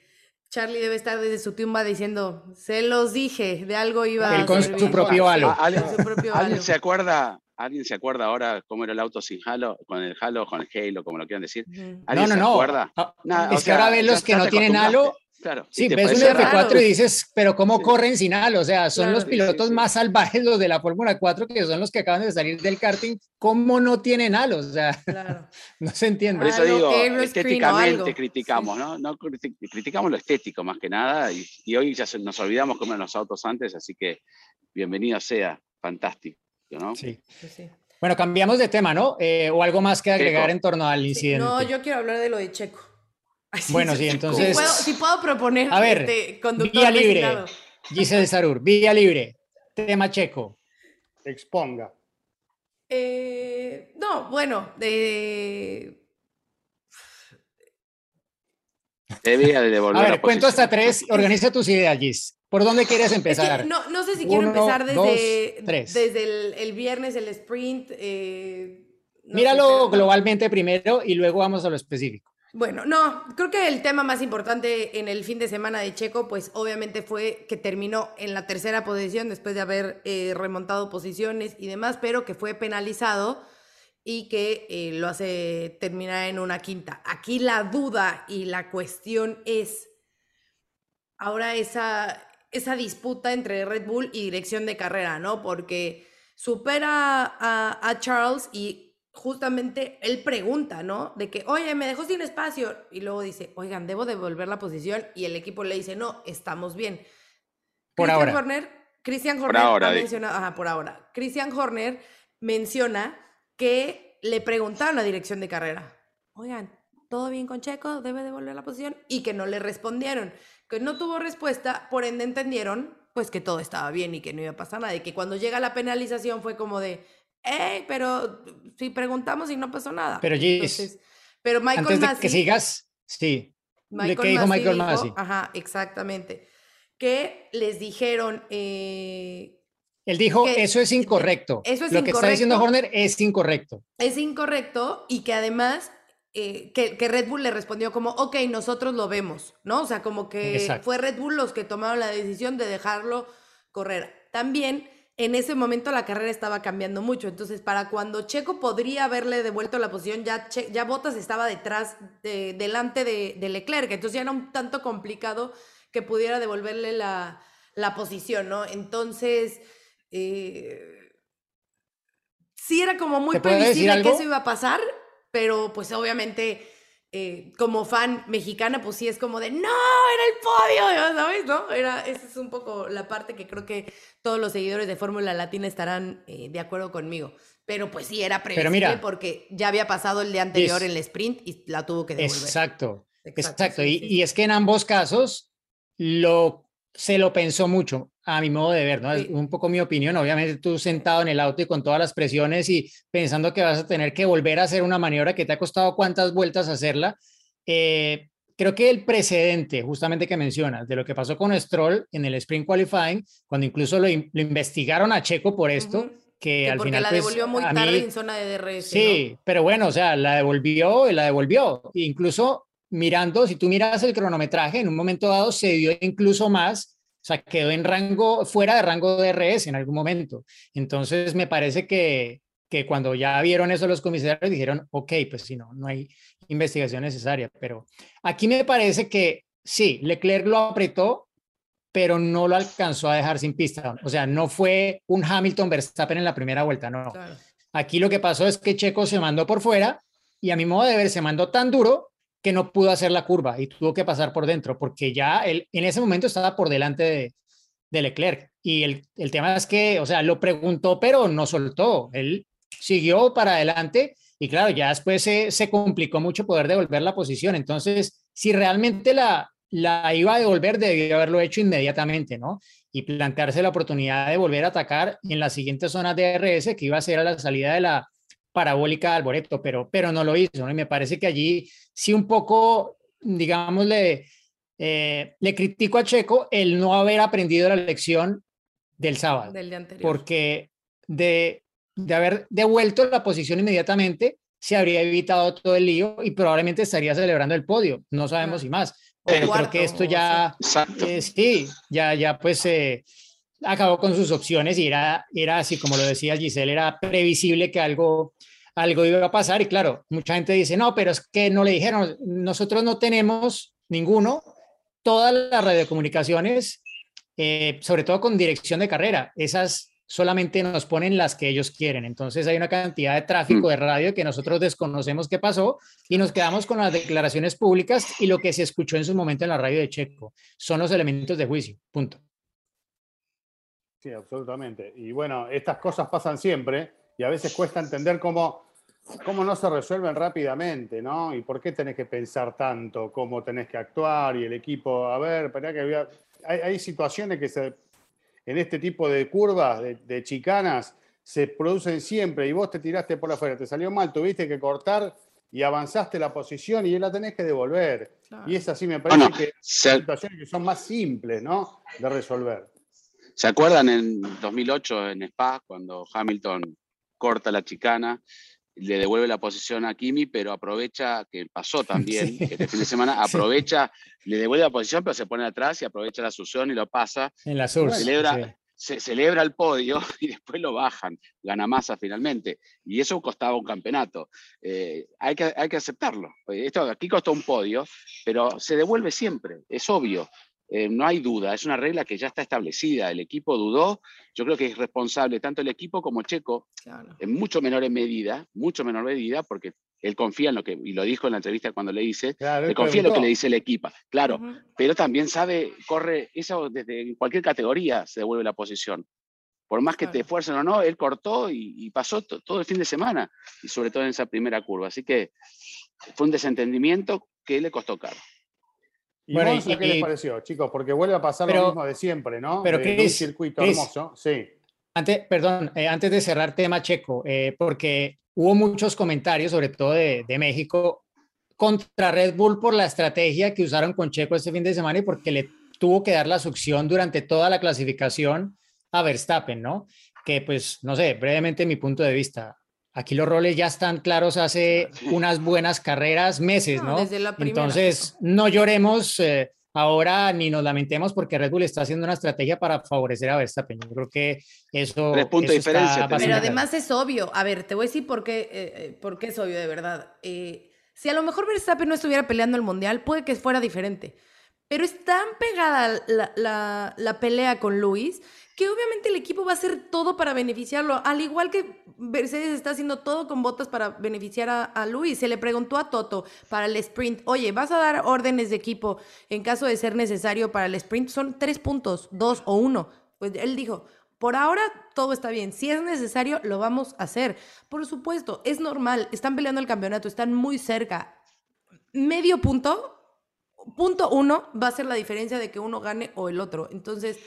Charlie debe estar desde su tumba diciendo, se los dije, de algo iba Él a con su servir". propio halo. ¿A- ¿Alguien, Con su propio alguien halo. se acuerda? ¿Alguien se acuerda ahora cómo era el auto sin halo? Con el halo, con el halo, como lo quieran decir. No, ¿Alguien no, se no. acuerda? Ah, es que ahora ves los que no tienen halo. Claro. Sí, ves un parece raro. F4 y dices, pero ¿cómo Sí. corren sin halo? O sea, son Claro. los pilotos sí, sí. más salvajes los de la Fórmula 4, que son los que acaban de salir del karting. ¿Cómo no tienen halo? O sea, Claro. no se entiende. Por eso digo, estéticamente criticamos, ¿no? no criti- criticamos lo estético más que nada y, y hoy ya se- nos olvidamos cómo eran los autos antes, así que bienvenido sea, fantástico, ¿no? Sí. Pues sí. Bueno, cambiamos de tema, ¿no? Eh, o algo más que agregar Checo. en torno al Sí, incidente. No, yo quiero hablar de lo de Checo. Ay, Bueno, sí, Si entonces- puedo, si puedo proponer A ver, este, conductor vía libre. designado. Giselle Sarur, vía libre, tema checo. Exponga. Eh, no, bueno, de Debía de devolver A la ver, cuento hasta tres, organiza tus ideas, Gis. ¿Por dónde quieres Es que empezar? no, no sé si quiero Uno, empezar desde, dos, tres. desde el, el viernes, el sprint. eh, no Míralo globalmente primero y luego vamos a lo específico. Bueno, no, creo que el tema más importante en el fin de semana de Checo, pues obviamente fue que terminó en la tercera posición después de haber eh, remontado posiciones y demás, pero que fue penalizado y que eh, lo hace terminar en una quinta. Aquí la duda y la cuestión es ahora esa, esa disputa entre Red Bull y dirección de carrera, ¿no? Porque supera a, a Charles y justamente él pregunta, ¿no? De que, oye, me dejó sin espacio. Y luego dice, oigan, debo devolver la posición. Y el equipo le dice, no, estamos bien. Por Christian ahora. Horner, Christian Horner ahora, ha di. mencionado, ajá, por ahora. Christian Horner menciona que le preguntaron a dirección de carrera, oigan, ¿todo bien con Checo? ¿Debe devolver la posición? Y que no le respondieron, que no tuvo respuesta, por ende entendieron pues que todo estaba bien y que no iba a pasar nada, y que cuando llega la penalización fue como de, hey, pero si preguntamos y no pasó nada. Pero, Gis, Entonces, pero Michael Antes de que Massey- sigas, sí. Michael ¿Qué dijo Michael dijo- Massey? Ajá, exactamente. Que les dijeron, eh, Él dijo, que- eso es incorrecto. eso es Lo que está diciendo incorrecto. Horner es incorrecto. es incorrecto y que además eh, que, que Red Bull le respondió como, ok, nosotros lo vemos, ¿no? O sea, como que Exacto. fue Red Bull los que tomaron la decisión de dejarlo correr. También en ese momento la carrera estaba cambiando mucho, entonces para cuando Checo podría haberle devuelto la posición, ya, Che- ya Bottas estaba detrás, de, delante de, de Leclerc, entonces ya era un tanto complicado que pudiera devolverle la, la posición, ¿no? Entonces... eh, sí era como muy ¿Te puedo decir previsible que eso iba a pasar, pero pues obviamente eh, como fan mexicana pues sí es como de no, era el podio, ¿sabes? ¿No? Era, esa es un poco la parte que creo que todos los seguidores de Fórmula Latina estarán eh, de acuerdo conmigo. Pero pues sí era previsible mira, porque ya había pasado el día anterior es- en el sprint y la tuvo que devolver. Exacto. Exacto, Exacto. sí, y, sí, y es que en ambos casos lo, se lo pensó mucho, a mi modo de ver, ¿no? Es un poco mi opinión. Obviamente tú sentado en el auto y con todas las presiones y pensando que vas a tener que volver a hacer una maniobra que te ha costado cuántas vueltas hacerla. eh, creo que el precedente, justamente que mencionas, de lo que pasó con Stroll en el Spring Qualifying, cuando incluso lo, in- lo investigaron a Checo por esto, que, Que al porque final la pues, devolvió muy tarde mí- en zona de DRS. Sí, pero bueno, o sea, la devolvió y la devolvió. Incluso mirando, si tú miras el cronometraje, en un momento dado se dio incluso más, o sea, quedó en rango, fuera de rango de RS en algún momento. Entonces, me parece que, que cuando ya vieron eso los comisarios dijeron, ok, pues si no, no hay investigación necesaria. Pero aquí me parece que sí, Leclerc lo apretó, pero no lo alcanzó a dejar sin pista. O sea, no fue un Hamilton Verstappen en la primera vuelta, no. Aquí lo que pasó es que Checo se mandó por fuera y a mi modo de ver se mandó tan duro que no pudo hacer la curva y tuvo que pasar por dentro porque ya él en ese momento estaba por delante de, de Leclerc. Y el, el tema es que, o sea, lo preguntó pero no soltó. Él siguió para adelante y claro, ya después se, se complicó mucho poder devolver la posición. Entonces, si realmente la, la iba a devolver, debió haberlo hecho inmediatamente, ¿no? Y plantearse la oportunidad de volver a atacar en la siguiente zona de RS, que iba a ser a la salida de la parabólica de Alboreto, pero, pero no lo hizo, ¿no? Y me parece que allí sí un poco, digamos, le, eh, le critico a Checo el no haber aprendido la lección del sábado, Del día anterior. porque de, de haber devuelto la posición inmediatamente, se habría evitado todo el lío y probablemente estaría celebrando el podio, no sabemos si más, pero creo cuarto, que esto ya... Eh, sí, ya, ya pues eh, acabó con sus opciones y era, era así como lo decía Giselle, era previsible que algo, algo iba a pasar y claro, mucha gente dice, no, pero es que no le dijeron, nosotros no tenemos ninguno, todas las radiocomunicaciones, eh, sobre todo con dirección de carrera, esas solamente nos ponen las que ellos quieren. Entonces hay una cantidad de tráfico de radio que nosotros desconocemos qué pasó y nos quedamos con las declaraciones públicas y lo que se escuchó en su momento en la radio de Checo. Son los elementos de juicio. Punto. Sí, absolutamente. Y bueno, estas cosas pasan siempre y a veces cuesta entender cómo, cómo no se resuelven rápidamente, ¿no? Y por qué tenés que pensar tanto, cómo tenés que actuar y el equipo, a ver, espera que había... Hay, hay situaciones que se, en este tipo de curvas, de, de chicanas, se producen siempre y vos te tiraste por afuera, te salió mal, tuviste que cortar y avanzaste la posición y la tenés que devolver. Claro. Y es así, me parece Bueno, que se, situaciones que son más simples, ¿no? De resolver. ¿Se acuerdan en 2008 en Spa cuando Hamilton corta la chicana? Le devuelve la posición a Kimi, pero aprovecha, que pasó también Sí. este fin de semana, Sí. aprovecha, le devuelve la posición, pero se pone atrás y aprovecha la succión y lo pasa. En la sur. celebra, sí. se celebra el podio y después lo bajan, gana masa finalmente. Y eso costaba un campeonato. Eh, hay, que, hay que aceptarlo. Esto aquí costó un podio, pero se devuelve siempre, es obvio. Eh, no hay duda, es una regla que ya está establecida. El equipo dudó, yo creo que es responsable tanto el equipo como Checo, Claro. en mucho menor medida, mucho menor medida, porque él confía en lo que, y lo dijo en la entrevista cuando le hice, Claro, él confía en lo que le dice el equipo. Claro, Ujú. pero también sabe, corre, eso desde cualquier categoría se devuelve la posición. Por más que te esfuercen o no, él cortó y, y pasó to- todo el fin de semana, y sobre todo en esa primera curva. Así que fue un desentendimiento que le costó caro. ¿Y Bueno, Monza, y- qué les pareció, chicos? Porque vuelve a pasar Pero- lo mismo de siempre, ¿no? pero de un circuito Chris, hermoso. Sí. Antes, perdón, eh, antes de cerrar tema Checo, eh, porque hubo muchos comentarios, sobre todo de, de México, contra Red Bull por la estrategia que usaron con Checo este fin de semana y porque le tuvo que dar la succión durante toda la clasificación a Verstappen, ¿no? Que pues, no sé, brevemente mi punto de vista. Aquí los roles ya están claros hace unas buenas carreras, meses, No, ¿no? desde la primera, Entonces, no lloremos eh, ahora ni nos lamentemos porque Red Bull está haciendo una estrategia para favorecer a Verstappen. Yo creo que eso. Tres puntos de diferencia Pero además es obvio. A ver, te voy a decir por qué, eh, eh, por qué es obvio de verdad. Eh, si a lo mejor Verstappen no estuviera peleando el mundial, puede que fuera diferente. Pero es tan pegada la, la- la pelea con Luis que obviamente el equipo va a hacer todo para beneficiarlo. Al igual que Mercedes está haciendo todo con botas para beneficiar a, a Luis. Se le preguntó a Toto para el sprint, oye, ¿vas a dar órdenes de equipo en caso de ser necesario para el sprint? Son tres puntos, dos o uno. Pues él dijo, por ahora todo está bien. Si es necesario, lo vamos a hacer. Por supuesto, es normal. Están peleando el campeonato, están muy cerca. Medio punto, punto uno, va a ser la diferencia de que uno gane o el otro. Entonces,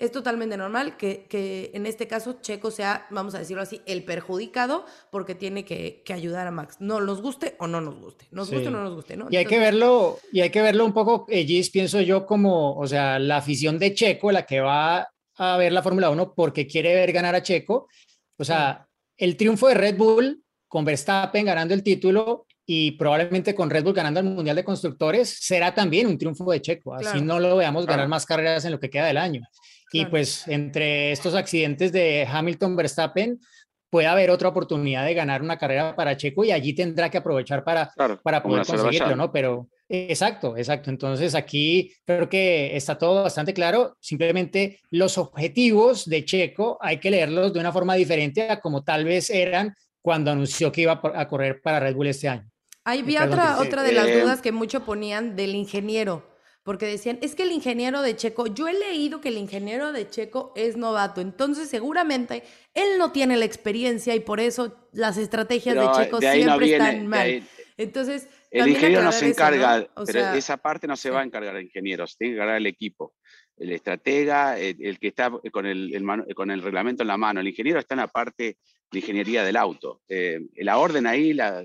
es totalmente normal que, que en este caso Checo sea, vamos a decirlo así, el perjudicado porque tiene que, que ayudar a Max. No nos guste o no nos guste. Nos Sí. guste o no nos guste, ¿no? Y hay que verlo, y hay que verlo un poco, eh, Gis, pienso yo, como, o sea, la afición de Checo, la que va a ver la Fórmula 1 porque quiere ver ganar a Checo. O sea, el triunfo de Red Bull con Verstappen ganando el título y probablemente con Red Bull ganando el Mundial de Constructores será también un triunfo de Checo. Así Claro. no lo veamos ganar Claro. más carreras en lo que queda del año. Y pues entre estos accidentes de Hamilton Verstappen puede haber otra oportunidad de ganar una carrera para Checo y allí tendrá que aprovechar para Claro, para poder conseguirlo. ¿no? Pero exacto, exacto. Entonces aquí creo que está todo bastante claro. Simplemente los objetivos de Checo hay que leerlos de una forma diferente a como tal vez eran cuando anunció que iba a correr para Red Bull este año. Ahí vi Perdón, otra, otra de las Eh, dudas que mucho ponían del ingeniero, porque decían, es que el ingeniero de Checo, yo he leído que el ingeniero de Checo es novato, entonces seguramente él no tiene la experiencia y por eso las estrategias Pero de Checo de ahí no siempre viene, están de mal. ahí- Entonces, El ingeniero no se eso, ¿no? encarga, pero sea, esa parte no se sí. va a encargar de ingenieros, tiene que encargar el equipo, el estratega, el, el que está con el, el con el reglamento en la mano. El ingeniero está en la parte de ingeniería del auto. Eh, la orden ahí, la,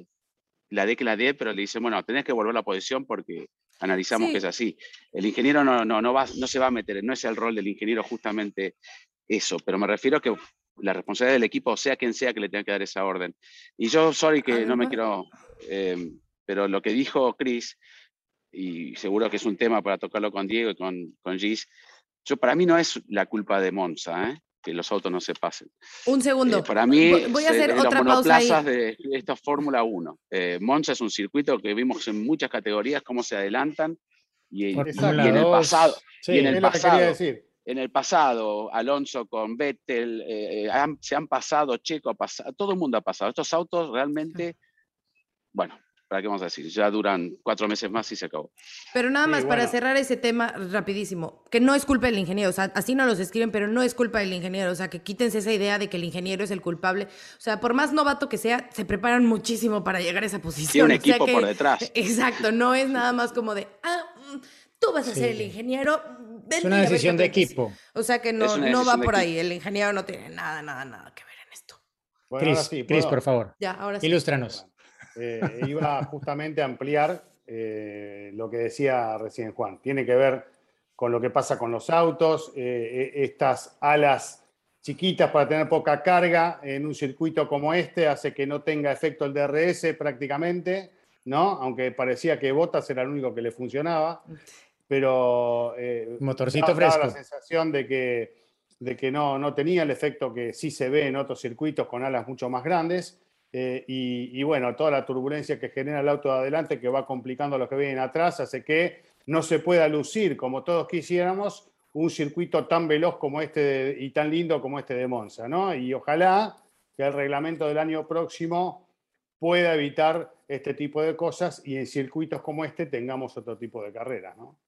la dé que la dé, pero le dicen, bueno, tenés que volver la posición porque analizamos Sí. que es así. El ingeniero no, no, no, va, no se va a meter, no es el rol del ingeniero justamente eso, pero me refiero a que la responsabilidad del equipo, sea quien sea que le tenga que dar esa orden. Y yo, sorry que no me quiero, eh, pero lo que dijo Chris, y seguro que es un tema para tocarlo con Diego y con, con Gis, yo para mí no es la culpa de Monza, ¿eh? Que los autos no se pasen. Un segundo. Eh, para mí, Voy- voy a hacer los otra pausa ahí. monoplazas de esto es Fórmula 1. Eh, Monza es un circuito que vimos en muchas categorías cómo se adelantan y, y- en el pasado, sí. y en el pasado, decir. en el pasado, Alonso con Vettel, eh, eh, han- se han pasado, Checo ha pasado, todo el mundo ha pasado. Estos autos realmente, bueno, ¿para qué vamos a decir? Ya duran cuatro meses más y se acabó. Pero nada Sí, más para cerrar ese tema rapidísimo, que no es culpa del ingeniero, o sea, así no los escriben, pero no es culpa del ingeniero, o sea, que quítense esa idea de que el ingeniero es el culpable. O sea, por más novato que sea, se preparan muchísimo para llegar a esa posición. Tiene un o sea equipo que- por detrás. Exacto, no es nada más como de, ah, mm, tú vas a ser el ingeniero. Es vente una decisión de aprendes". equipo. O sea que no, Es no va por ahí, el ingeniero no tiene nada, nada, nada que ver en esto. Bueno, Cris, por favor, Ya, ahora sí. ilústranos. Eh, iba justamente a ampliar eh, lo que decía recién Juan. Tiene que ver con lo que pasa con los autos, eh, eh, estas alas chiquitas para tener poca carga en un circuito como este hace que no tenga efecto el DRS prácticamente, ¿no? Aunque parecía que Bottas era el único que le funcionaba, pero eh, Motorcito fresco. la sensación de que, de que no, no tenía el efecto que sí se ve en otros circuitos con alas mucho más grandes. Eh, y, y bueno, toda la turbulencia que genera el auto de adelante que va complicando a los que vienen atrás hace que no se pueda lucir como todos quisiéramos un circuito tan veloz como este y tan lindo como este de Monza, ¿no? Y ojalá que el reglamento del año próximo pueda evitar este tipo de cosas y en circuitos como este tengamos otro tipo de carrera, ¿no?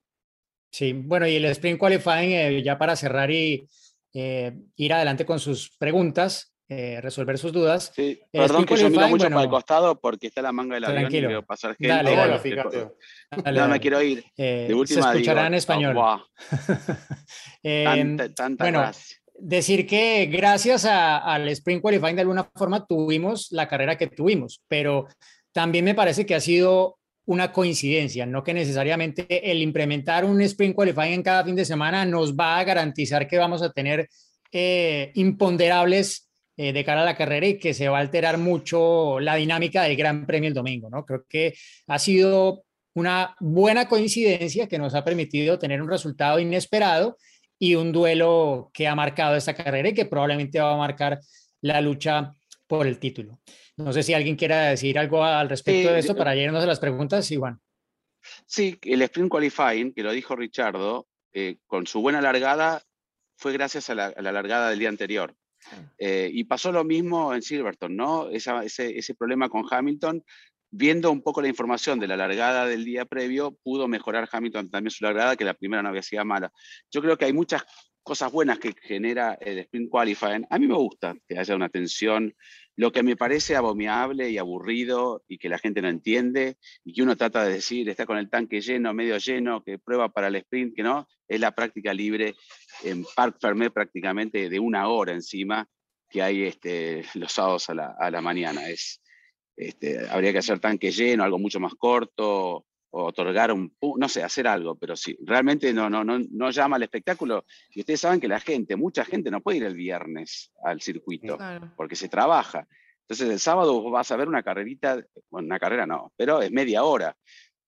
Sí, bueno, y el Sprint Qualifying, eh, ya para cerrar y eh, ir adelante con sus preguntas, eh, resolver sus dudas. Sí, El perdón que yo miro mucho para el bueno. costado porque está la manga del avión Tranquilo. y veo pasar gente. Dale, dale. fíjate. Dale, no me dale. quiero ir. Eh, De última se escuchará digo, en español. "Guau, Eh, tanta, tanta bueno, gracia". decir que gracias a- al Sprint Qualifying de alguna forma tuvimos la carrera que tuvimos, pero también me parece que ha sido una coincidencia, no que necesariamente el implementar un Sprint Qualifying en cada fin de semana nos va a garantizar que vamos a tener eh, imponderables eh, de cara a la carrera y que se va a alterar mucho la dinámica del Gran Premio el domingo, ¿no? Creo que ha sido una buena coincidencia que nos ha permitido tener un resultado inesperado y un duelo que ha marcado esta carrera y que probablemente va a marcar la lucha por el título. No sé si alguien quiera decir algo al respecto de esto para irnos a las preguntas, Iván. Sí, el sprint qualifying, que lo dijo Richardo, eh, con su buena largada, fue gracias a la, a la largada del día anterior. Eh, y pasó lo mismo en Silverstone, ¿no? Esa- ese, ese problema con Hamilton, viendo un poco la información de la largada del día previo, pudo mejorar Hamilton también su largada, que la primera no había sido mala. Yo creo que hay muchas cosas buenas que genera el sprint qualifying. A mí me gusta que haya una tensión. Lo que me parece abominable y aburrido y que la gente no entiende y que uno trata de decir, está con el tanque lleno, medio lleno, que prueba para el sprint, que no, es la práctica libre en Parc Fermé prácticamente de una hora encima que hay este, los sábados a la, mañana. Es, este, habría que hacer tanque lleno, algo mucho más corto, otorgar un, no sé, hacer algo, pero sí, realmente no, no, no, no llama al espectáculo. Y ustedes saben que la gente, mucha gente no puede ir el viernes al circuito Claro. porque se trabaja. Entonces el sábado vos vas a ver una carrerita, bueno, una carrera no, pero es media hora.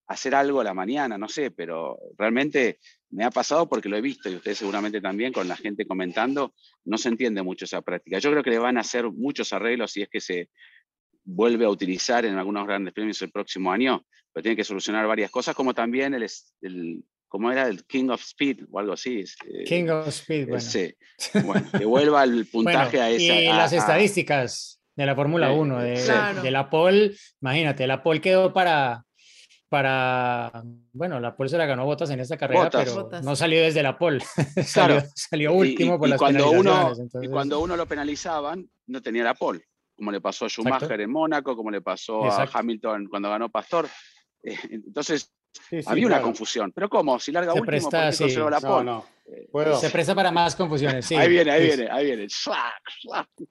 Hacer algo a la mañana, no sé, pero realmente me ha pasado porque lo he visto y ustedes seguramente también con la gente comentando, no se entiende mucho esa práctica. Yo creo que le van a hacer muchos arreglos si es que se vuelve a utilizar en algunos grandes premios el próximo año, pero tiene que solucionar varias cosas, como también el, el ¿cómo era? El King of Speed o algo así. eh, King of Speed, bueno. Sí, bueno, que vuelva el puntaje Bueno, a esa. y a- las a- estadísticas de la Fórmula Sí, 1, de, claro. de la pole, imagínate, la pole quedó para, para, bueno, la pole se la ganó Botas en esta carrera, Bottas. pero Bottas. no salió desde la pole, Claro. salió, salió último y, por y las cuando uno penalizaciones, y entonces- cuando uno lo penalizaban no tenía la pole como le pasó a Schumacher Exacto. en Mónaco como le pasó Exacto. a Hamilton cuando ganó Pastor Eh, entonces Sí, sí, había una confusión pero cómo si larga Se último presta, ¿por qué sí. conservó la No. Eh, Puedo. Se presta para más confusiones, sí. ahí viene ahí sí, viene ahí viene.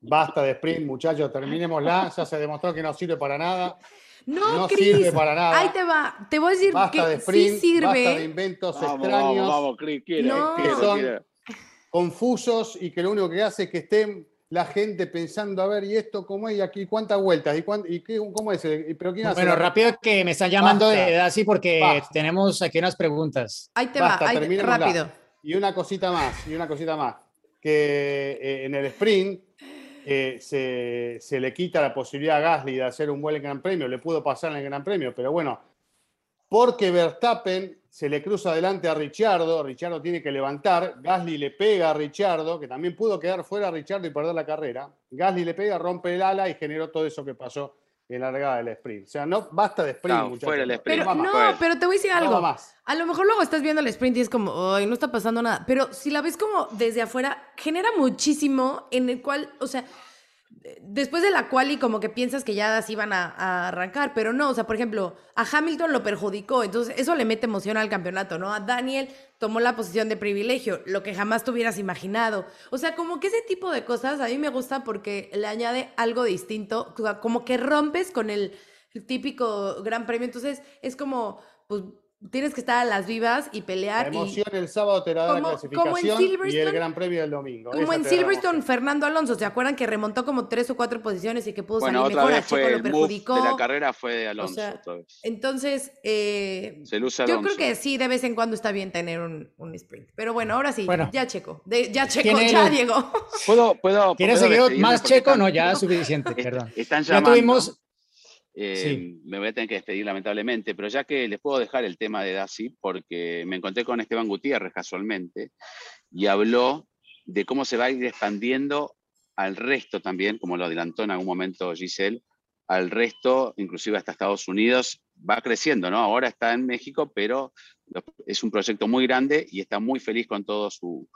Basta de sprint, muchachos, terminémosla. Ya se demostró que no sirve para nada. No, No Cris, sirve para nada. Ahí te va. Te voy a decir Basta de que sprint, sí basta de sirve. inventos vamos extraños, vamos vamos Chris quiere, No. quiere, Son- quiere. confusos y que lo único que hace es que estén la gente pensando, a ver, ¿y esto cómo es? ¿Y aquí cuántas vueltas? ¿Y, cuán- y qué, cómo es? ¿Y ¿Pero quién hace Bueno, la- rápido que me están llamando Basta. de porque Basta. tenemos aquí unas preguntas. Ahí te Basta, va, ahí rápido. Y una cosita más, y una cosita más, que eh, en el sprint eh, se, se le quita la posibilidad a Gasly de hacer un buen Gran Premio, le pudo pasar en el Gran Premio, pero bueno, porque Verstappen se le cruza adelante a Richardo, Richardo tiene que levantar, Gasly le pega a Richardo, que también pudo quedar fuera a Richardo y perder la carrera, Gasly le pega, rompe el ala y generó todo eso que pasó en la largada del sprint. O sea, no basta de sprint, No, muchachos. fuera el sprint. Pero no, pero te voy a decir no algo. más. A lo mejor luego estás viendo el sprint y es como, ay, no está pasando nada. Pero si la ves como desde afuera, genera muchísimo en el cual, o sea, después de la cual y como que piensas que ya así van a, arrancar, pero no, o sea, por ejemplo, a Hamilton lo perjudicó, entonces eso le mete emoción al campeonato, ¿no? A Daniel tomó la posición de privilegio, lo que jamás te hubieras imaginado. O sea, como que ese tipo de cosas a mí me gusta porque le añade algo distinto, como que rompes con el típico gran premio. Entonces es como, pues tienes que estar a las vivas y La pelear. y- emoción el sábado te la da la Como- como en clasificación y el Gran Premio del domingo. Como Esa en la Silverstone. Fernando Alonso, ¿se acuerdan que remontó como tres o cuatro posiciones y que pudo Bueno, salir otra mejor? A vez fue Checo lo el move perjudicó. de la carrera fue de Alonso. sea, otra vez. Entonces, eh, Se luce yo creo que sí, de vez en cuando está bien tener un, un sprint. Pero bueno, ahora sí, Bueno. ya Checo. De- ya Checo, ¿Tiene ya el- Diego. ¿Puedo, puedo, ¿Quieres seguir más checo? No, ya es suficiente, perdón. Están Ya tuvimos, Eh. Me voy a tener que despedir lamentablemente, pero ya que les puedo dejar el tema de Daci, porque me encontré con Esteban Gutiérrez casualmente y habló de cómo se va a ir expandiendo al resto también, como lo adelantó en algún momento Giselle, al resto, inclusive hasta Estados Unidos, va creciendo, ¿no? Ahora está en México, pero es un proyecto muy grande y está muy feliz con todo su,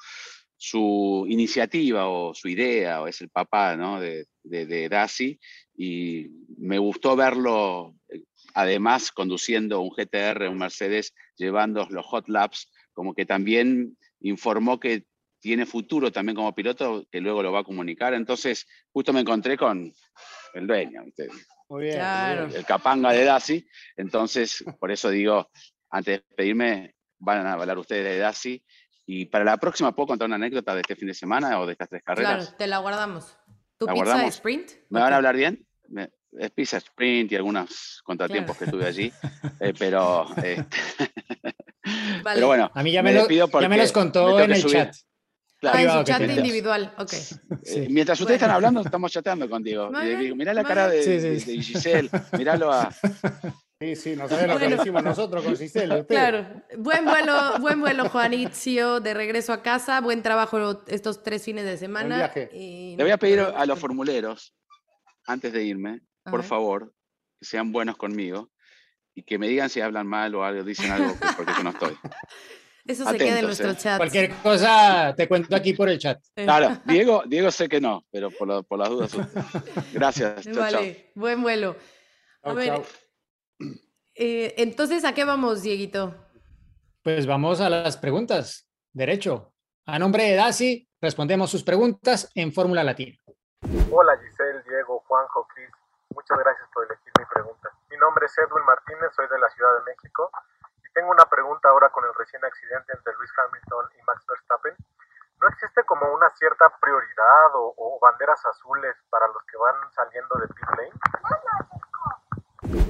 su iniciativa o su idea, o es el papá ¿no? de, de, de Daci, y me gustó verlo, eh, además conduciendo un GTR, un Mercedes, llevando los hot laps, como que también informó que tiene futuro también como piloto, que luego lo va a comunicar. Entonces, justo me encontré con el dueño, ¿viste? Muy bien. muy Claro. bien. el capanga de Daci. Entonces, por eso digo, antes de despedirme, van a hablar ustedes de Daci. Y para la próxima, ¿puedo contar una anécdota de este fin de semana o de estas tres carreras? Claro, te la guardamos. ¿Tu ¿La pizza de guardamos? sprint? ¿Me van a hablar bien? Me- es pizza sprint y algunos contratiempos que tuve allí, eh, pero, eh, Vale. pero bueno, a mí ya me, lo, despido ya me los me contó en el subir. chat. Claro, Ah, en su chat individual, ok. eh, Sí. mientras ustedes Bueno. están hablando, estamos chateando contigo. Digo, mirá la cara de. Sí, de- sí. de Giselle, miralo a... Sí, sí, no sabés lo que hicimos nosotros con Giselle. usted. Claro, buen vuelo, buen vuelo, Juanitzio, de regreso a casa, buen trabajo estos tres fines de semana. viaje. y Le voy a pedir a los formuleros, antes de irme, por favor, que sean buenos conmigo y que me digan si hablan mal o algo, dicen algo, que- porque yo no estoy. Eso se queda en Atentos, nuestro eh. chat. Cualquier cosa te cuento aquí por el chat. Claro, Diego, Diego sé que no, pero por, lo- por las dudas. Gracias. Chao, chao. Vale, buen vuelo. A Chau, ver. Eh, entonces, ¿a qué vamos, Dieguito? Pues vamos a las preguntas. Derecho. A nombre de Daci, respondemos sus preguntas en Fórmula Latina. Hola Giselle, Diego, Juanjo, Cris. Muchas gracias por elegir mi pregunta. Mi nombre es Edwin Martínez, soy de la Ciudad de México y tengo una pregunta ahora con el recién accidente entre Luis Hamilton y Max Verstappen. ¿No existe como una cierta prioridad o, o banderas azules para los que van saliendo de pit lane?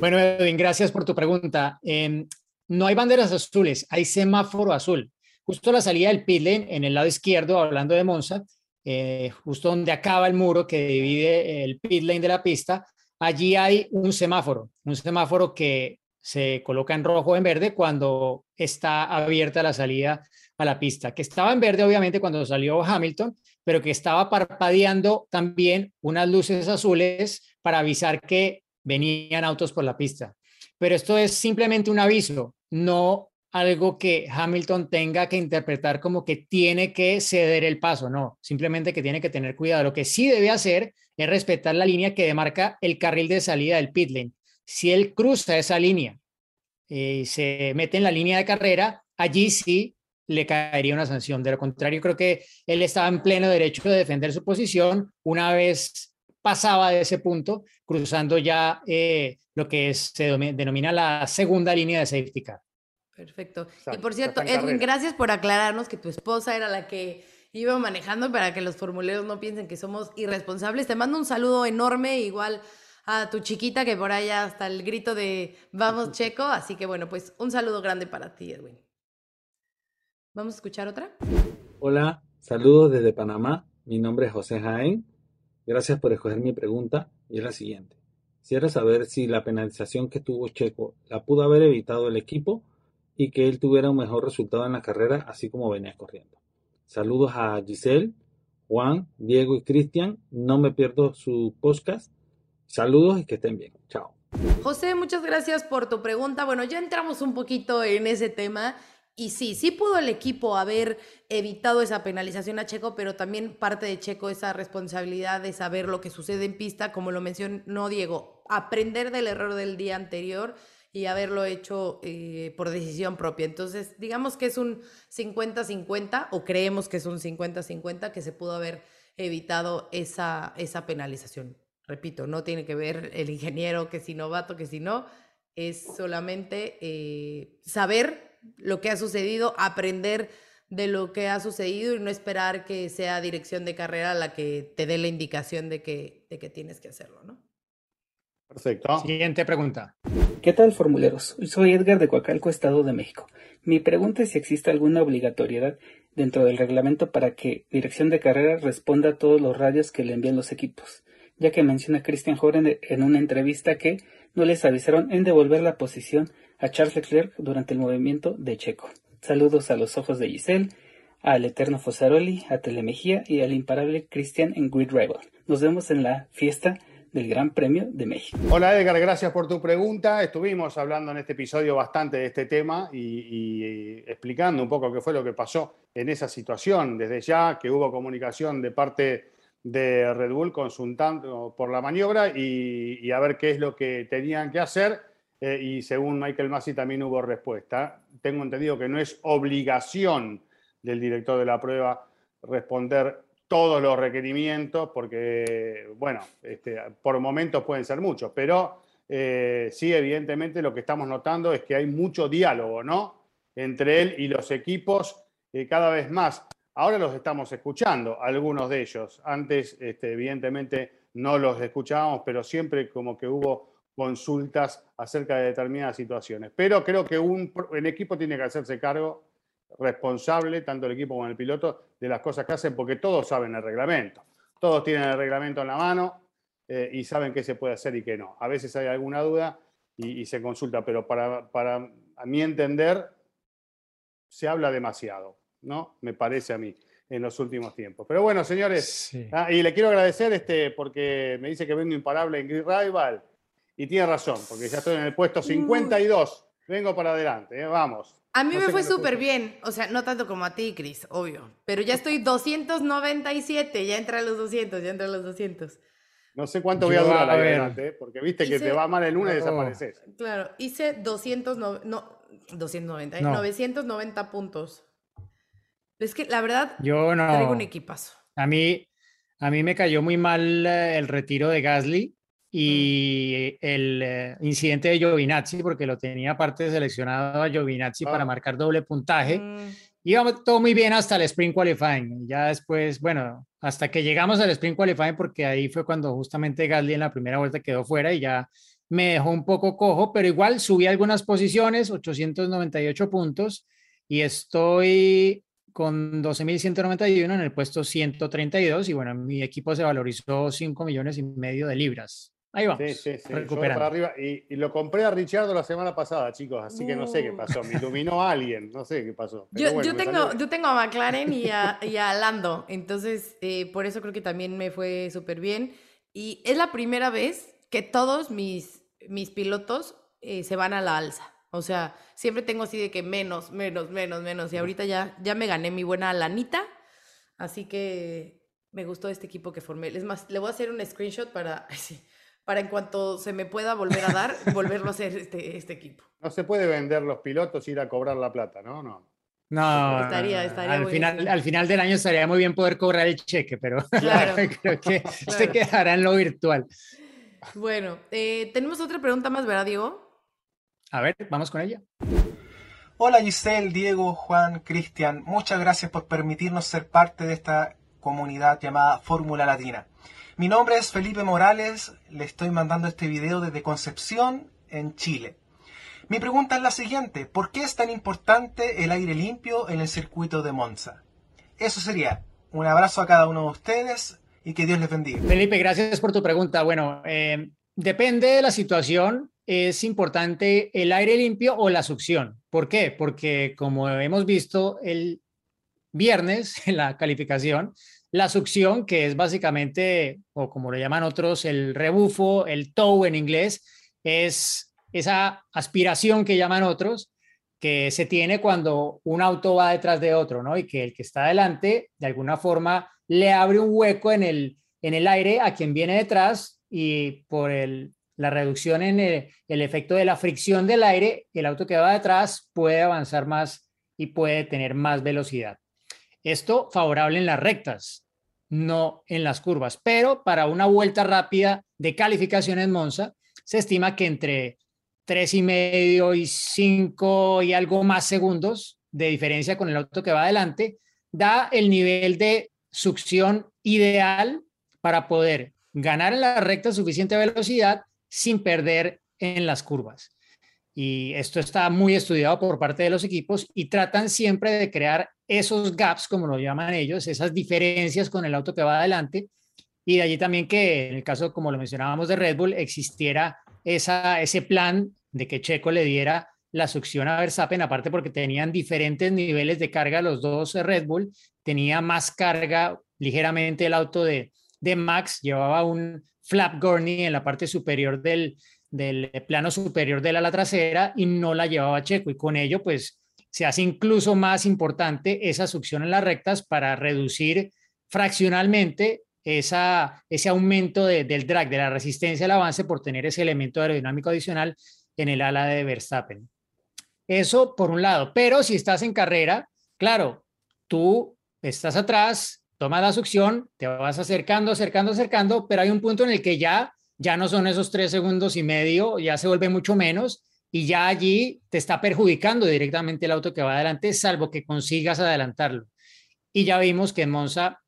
Bueno, Edwin, gracias por tu pregunta. Em, no hay banderas azules, hay semáforo azul. Justo a la salida del pit en el lado izquierdo, hablando de Monza, eh, justo donde acaba el muro que divide el pit lane de la pista, allí hay un semáforo, un semáforo que se coloca en rojo o en verde cuando está abierta la salida a la pista, que estaba en verde obviamente cuando salió Hamilton, pero que estaba parpadeando también unas luces azules para avisar que venían autos por la pista. Pero esto es simplemente un aviso, no algo que Hamilton tenga que interpretar como que tiene que ceder el paso, no, simplemente que tiene que tener cuidado. Lo que sí debe hacer es respetar la línea que demarca el carril de salida del pit lane. Si él cruza esa línea eh, y se mete en la línea de carrera, allí sí le caería una sanción. De lo contrario, creo que él estaba en pleno derecho de defender su posición una vez pasaba de ese punto, cruzando ya eh, lo que es, se denomina la segunda línea de safety car. Perfecto. y por cierto, Edwin, gracias por aclararnos que tu esposa era la que iba manejando para que los formuleros no piensen que somos irresponsables. Te mando un saludo enorme, igual a tu chiquita que por allá hasta el grito de vamos checo. Así que bueno, pues un saludo grande para ti, Edwin. ¿Vamos a escuchar otra? Hola, saludos desde Panamá. Mi nombre es José Jaén. Gracias por escoger mi pregunta y es la siguiente. Quisiera saber si la penalización que tuvo Checo la pudo haber evitado el equipo y que él tuviera un mejor resultado en la carrera así como venía corriendo. Saludos a Giselle, Juan, Diego y Cristian. No me pierdo su podcast. Saludos y que estén bien. Chao. José, muchas gracias por tu pregunta. Bueno, ya entramos un poquito en ese tema. Y sí, sí pudo el equipo haber evitado esa penalización a Checo, pero también parte de Checo esa responsabilidad de saber lo que sucede en pista, como lo mencionó Diego, aprender del error del día anterior y haberlo hecho eh, por decisión propia. Entonces, digamos que es un 50-50 o creemos que es un 50-50 que se pudo haber evitado esa, esa penalización. repito, no tiene que ver el ingeniero que si novato, que si no, es solamente eh, saber lo que ha sucedido, aprender de lo que ha sucedido y no esperar que sea dirección de carrera la que te dé la indicación de que, de que tienes que hacerlo, ¿no? Perfecto. Siguiente pregunta. ¿Qué tal, formuleros? Soy Edgar de Coacalco, Estado de México. Mi pregunta es si existe alguna obligatoriedad dentro del reglamento para que Dirección de Carrera responda a todos los radios que le envían los equipos, ya que menciona Christian Horner en una entrevista que no les avisaron en devolver la posición a Charles Leclerc durante el movimiento de Checo. Saludos a los ojos de Giselle, al eterno Fosaroli, a Telemejía y al imparable Christian en Grid Rival. Nos vemos en la fiesta del Gran Premio de México. Hola Edgar, gracias por tu pregunta. Estuvimos hablando en este episodio bastante de este tema y, y, explicando un poco qué fue lo que pasó en esa situación. Desde ya que hubo comunicación de parte de Red Bull consultando por la maniobra y a ver qué es lo que tenían que hacer. Eh, y según Michael Massey también hubo respuesta. Tengo entendido que no es obligación del director de la prueba responder todos los requerimientos, porque, bueno, este, por momentos pueden ser muchos, pero eh, sí, evidentemente lo que estamos notando es que hay mucho diálogo, ¿no? Entre él y los equipos eh, cada vez más. Ahora los estamos escuchando, algunos de ellos. Antes, este, evidentemente, no los escuchábamos, pero siempre como que hubo consultas acerca de determinadas situaciones. Pero creo que un, equipo tiene que hacerse cargo responsable, tanto el equipo como el piloto, de las cosas que hacen, porque todos saben el reglamento. Todos tienen el reglamento en la mano eh, y saben qué se puede hacer y qué no. A veces hay alguna duda y, y se consulta, pero para, para, a mi entender, se habla demasiado, ¿no? Me parece a mí en los últimos tiempos. Pero bueno, señores, sí. ah, y le quiero agradecer este, porque me dice que vengo imparable en Grid Rival y tiene razón, porque ya estoy en el puesto 52. Vengo para adelante, ¿eh? vamos. A mí no me fue súper bien, o sea, no tanto como a ti, Cris, obvio, pero ya estoy 297, ya entra a los 200, ya entra a los 200. No sé cuánto voy a durar a adelante, ¿eh? porque viste hice, que te va mal en una y desapareces. Claro, hice 200, no, 290, no. 990 puntos. Es que la verdad, yo no. traigo un equipazo. A mí, a mí me cayó muy mal eh, el retiro de Gasly y el eh, incidente de Giovinazzi, porque lo tenía aparte seleccionado a Giovinazzi oh. para marcar doble puntaje. Mm. Iba todo muy bien hasta el Spring Qualifying. Ya después, bueno, hasta que llegamos al Spring Qualifying, porque ahí fue cuando justamente Gasly en la primera vuelta quedó fuera y ya me dejó un poco cojo, pero igual subí algunas posiciones, 898 puntos, y estoy con 12.191 en el puesto 132 y bueno, mi equipo se valorizó 5 millones y medio de libras. Ahí vamos. Sí, sí, sí. Para arriba. Y, y, lo compré a Richardo la semana pasada, chicos, así que no sé qué pasó. Me iluminó a alguien, no sé qué pasó. Yo, bueno, yo, tengo, yo tengo a McLaren y a, y a Lando, entonces eh, por eso creo que también me fue súper bien. Y es la primera vez que todos mis, mis pilotos eh, se van a la alza. O sea, siempre tengo así de que menos, menos, menos, menos. Y ahorita ya, ya me gané mi buena lanita. Así que me gustó este equipo que formé. Es más, le voy a hacer un screenshot para... Sí, para en cuanto se me pueda volver a dar, volverlo a hacer este, este equipo. No se puede vender los pilotos y ir a cobrar la plata, ¿no? No. No, estaría, estaría al, final, al final del año estaría muy bien poder cobrar el cheque, pero claro, creo que claro. se quedará en lo virtual. Bueno, eh, tenemos otra pregunta más, ¿verdad, Diego? A ver, vamos con ella. Hola Giselle, Diego, Juan, Cristian, muchas gracias por permitirnos ser parte de esta comunidad llamada Fórmula Latina. Mi nombre es Felipe Morales, le estoy mandando este video desde Concepción, en Chile. Mi pregunta es la siguiente, ¿por qué es tan importante el aire limpio en el circuito de Monza? Eso sería. Un abrazo a cada uno de ustedes y que Dios les bendiga. Felipe, gracias por tu pregunta. Bueno, eh, depende de la situación, es importante el aire limpio o la succión. ¿Por qué? Porque como hemos visto el viernes en la calificación, la succión, que es básicamente, o como lo llaman otros, el rebufo, el tow en inglés, es esa aspiración que llaman otros, que se tiene cuando un auto va detrás de otro, ¿no? Y que el que está adelante, de alguna forma, le abre un hueco en el, en el aire a quien viene detrás y por el, la reducción en el, el efecto de la fricción del aire, el auto que va detrás puede avanzar más y puede tener más velocidad. Esto favorable en las rectas, no en las curvas. Pero para una vuelta rápida de calificación en Monza, se estima que entre tres y medio y cinco y algo más segundos de diferencia con el auto que va adelante, da el nivel de succión ideal para poder ganar en la recta suficiente velocidad sin perder en las curvas. Y esto está muy estudiado por parte de los equipos y tratan siempre de crear esos gaps, como lo llaman ellos, esas diferencias con el auto que va adelante. Y de allí también que en el caso, como lo mencionábamos de Red Bull, existiera esa, ese plan de que Checo le diera la succión a Verstappen, aparte porque tenían diferentes niveles de carga los dos Red Bull, tenía más carga ligeramente el auto de, de Max, llevaba un flap gurney en la parte superior del, del plano superior del ala trasera y no la llevaba Checo y con ello pues se hace incluso más importante esa succión en las rectas para reducir fraccionalmente esa, ese aumento del drag, de la resistencia al avance por tener ese elemento aerodinámico adicional en el ala de Verstappen. Eso por un lado, pero si estás en carrera, claro, tú estás atrás, tomas la succión, te vas acercando, acercando, acercando, pero hay un punto en el que ya, ya no son esos tres segundos y medio, ya se vuelve mucho menos y ya allí te está perjudicando directamente el auto que va adelante, salvo que consigas adelantarlo. Y ya vimos que en Monza,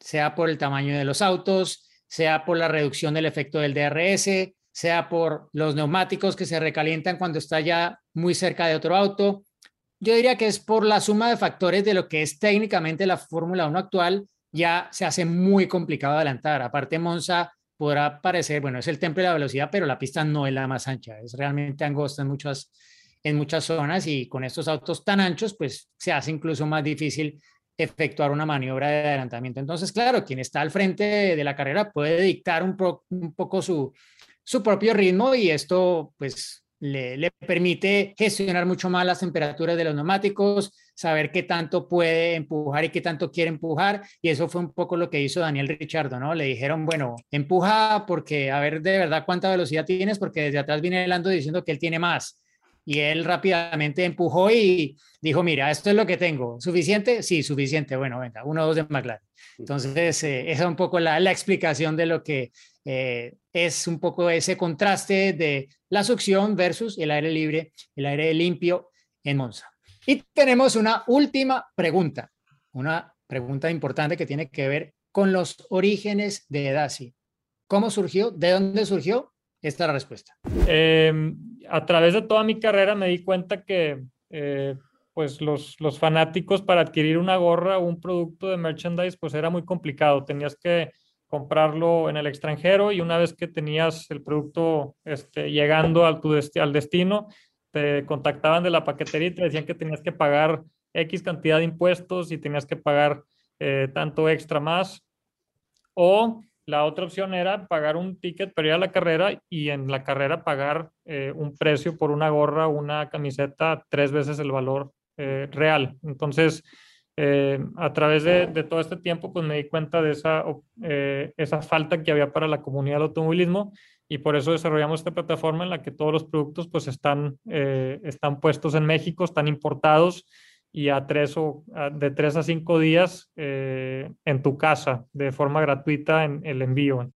sea por el tamaño de los autos, sea por la reducción del efecto del DRS, sea por los neumáticos que se recalientan cuando está ya muy cerca de otro auto. Yo diría que es por la suma de factores de lo que es técnicamente la Fórmula 1 actual, ya se hace muy complicado adelantar. Aparte, Monza podrá parecer, bueno, es el templo de la velocidad, pero la pista no es la más ancha, es realmente angosta en muchas, en muchas zonas y con estos autos tan anchos, pues se hace incluso más difícil efectuar una maniobra de adelantamiento. Entonces, claro, quien está al frente de la carrera puede dictar un, un poco su, su propio ritmo y esto pues le, permite gestionar mucho más las temperaturas de los neumáticos, saber qué tanto puede empujar y qué tanto quiere empujar. Y eso fue un poco lo que hizo Daniel Richardo, ¿no? Le dijeron, bueno, empuja porque a ver de verdad cuánta velocidad tienes, porque desde atrás viene Lando diciendo que él tiene más. Y él rápidamente empujó y dijo, mira, esto es lo que tengo. ¿Suficiente? Sí, suficiente. Bueno, venga, uno o dos de McLaren. Entonces, eh, esa es un poco la, explicación de lo que eh, es un poco ese contraste de la succión versus el aire libre, el aire limpio en Monza. Y tenemos una última pregunta, una pregunta importante que tiene que ver con los orígenes de Daci. ¿Cómo surgió? ¿De dónde surgió? Esta es la respuesta. Em, a través de toda mi carrera me di cuenta que eh, pues los, los fanáticos para adquirir una gorra o un producto de merchandise pues era muy complicado. Tenías que comprarlo en el extranjero y una vez que tenías el producto este, llegando al, tu al destino, te contactaban de la paquetería y te decían que tenías que pagar X cantidad de impuestos y tenías que pagar eh, tanto extra más. O la otra opción era pagar un ticket para ir a la carrera y en la carrera pagar eh, un precio por una gorra una camiseta tres veces el valor eh, real. Entonces, eh, a través de, todo este tiempo, pues me di cuenta de esa, esa falta que había para la comunidad del automovilismo y por eso desarrollamos esta plataforma en la que todos los productos pues están, están puestos en México, están importados y a tres o de tres a cinco días en tu casa de forma gratuita en el envío.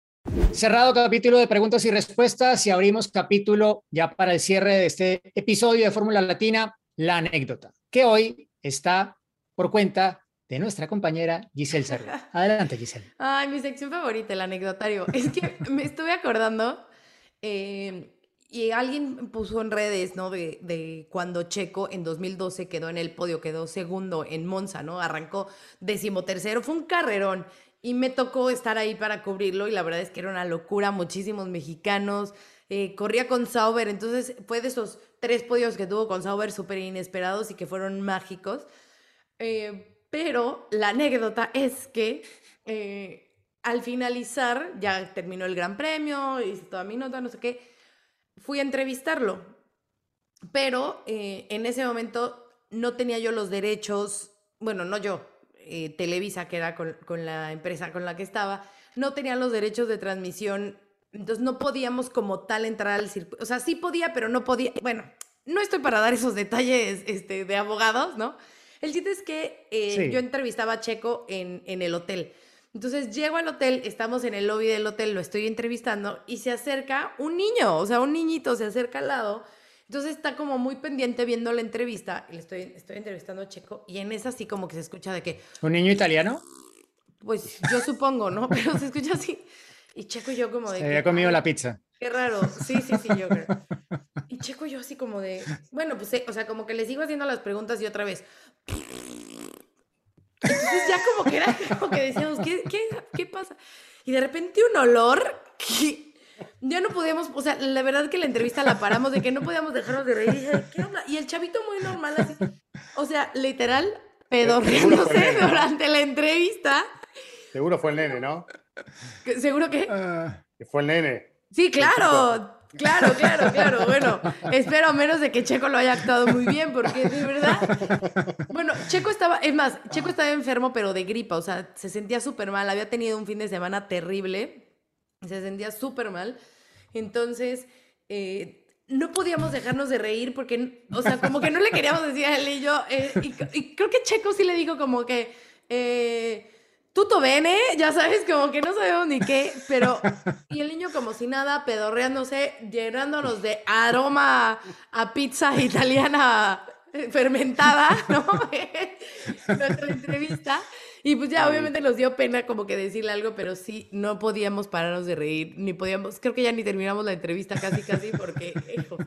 Cerrado capítulo de preguntas y respuestas y abrimos capítulo ya para el cierre de este episodio de Fórmula Latina, la anécdota, que hoy está por cuenta de nuestra compañera Giselle Cerro. Adelante, Giselle. Ay, mi sección favorita, el anecdotario. Es que me estuve acordando eh, y alguien puso en redes, ¿no? De, cuando Checo en 2012 quedó en el podio, quedó segundo en Monza, ¿no? Arrancó decimotercero, fue un carrerón. Y me tocó estar ahí para cubrirlo y la verdad es que era una locura, muchísimos mexicanos. Eh, corría con Sauber, entonces fue de esos tres podios que tuvo con Sauber súper inesperados y que fueron mágicos. Eh, pero la anécdota es que eh, al finalizar, ya terminó el Gran Premio, hice toda mi nota, no sé qué, fui a entrevistarlo. Pero eh, en ese momento no tenía yo los derechos, bueno, no yo, Televisa, que era con, con la empresa con la que estaba, no tenía los derechos de transmisión entonces no podíamos como tal entrar al circuito. O sea, sí podía, pero no podía. Bueno, no estoy para dar esos detalles este, de abogados, ¿no? El chiste es que eh, yo entrevistaba a Checo en, en, el hotel. Entonces llego al hotel, estamos en el lobby del hotel, lo estoy entrevistando y se acerca un niño, o sea, un niñito se acerca al lado. Entonces está como muy pendiente viendo la entrevista y le estoy, estoy entrevistando a Checo y en esa sí como que se escucha de que, ¿Un niño italiano? pues yo supongo, ¿no? Pero se escucha así. Y Checo y yo como de... Se que, había comido "Ay, la pizza. Qué raro. Sí, sí, sí, yo creo. Y Checo y yo así como de, bueno, pues, eh, o sea, como que le sigo haciendo las preguntas y otra vez. Entonces ya como que era, como que decíamos, ¿qué, qué, qué pasa? Y de repente un olor que ya no podíamos, o sea, la verdad que la entrevista la paramos de que no podíamos dejarnos de reír. Y, dije, ¿qué onda? y el chavito muy normal así, o sea, literal, pedorriéndose durante la entrevista. Seguro fue el nene, ¿no? Seguro que... Que fue el nene. Sí, claro, claro, claro, claro. Bueno, espero a menos de que Checo lo haya actuado muy bien, porque de verdad. Bueno, Checo estaba, es más, Checo estaba enfermo, pero de gripa, o sea, se sentía súper mal. Había tenido un fin de semana terrible, se sentía súper mal. Entonces, eh, no podíamos dejarnos de reír porque, o sea, como que no le queríamos decir a él y yo. eh, y, y creo que Checo sí le dijo como que. Eh, Tuto bene, ya sabes, como que no sabemos ni qué, pero. Y el niño, como si nada, pedorreándose, llenándonos de aroma a pizza italiana eh, fermentada, ¿no? Nuestra entrevista. Y pues ya, obviamente nos dio pena como que decirle algo, pero sí, no podíamos pararnos de reír, ni podíamos. Creo que ya ni terminamos la entrevista casi, casi, porque. hijo,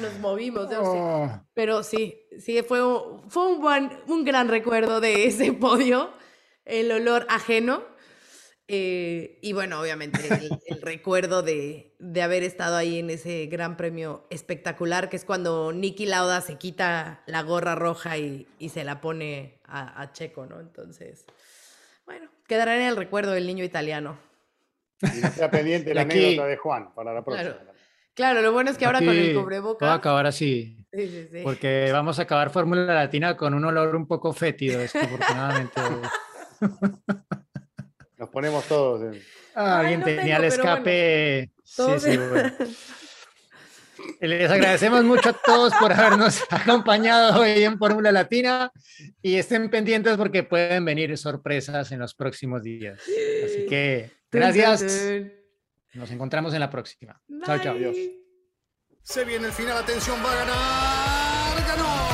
nos movimos, sé. Oh. Pero sí, sí, fue un, fue un, buen, un gran recuerdo de ese podio, el olor ajeno. eh, y bueno, obviamente el, el recuerdo de, de haber estado ahí en ese gran premio espectacular, que es cuando Nicky Lauda se quita la gorra roja y, y se la pone a, a Checo, ¿no? Entonces, bueno, quedará en el recuerdo del niño italiano. Y no sea pendiente la aquí- anécdota de Juan para la próxima. Claro. Claro, lo bueno es que ahora con el Aquí cubreboca. Va a acabar así. Sí, sí, sí. Porque vamos a acabar Fórmula Latina con un olor un poco fétido, desafortunadamente. Nos ponemos todos en... Ah, Alguien no tenía el escape. Todos- Sí, sí, bueno. Les agradecemos mucho a todos por habernos acompañado hoy en Fórmula Latina y estén pendientes porque pueden venir sorpresas en los próximos días. Así que gracias. Nos encontramos en la próxima. Chao, chao. Se viene el final, atención, va a ganar, ganó.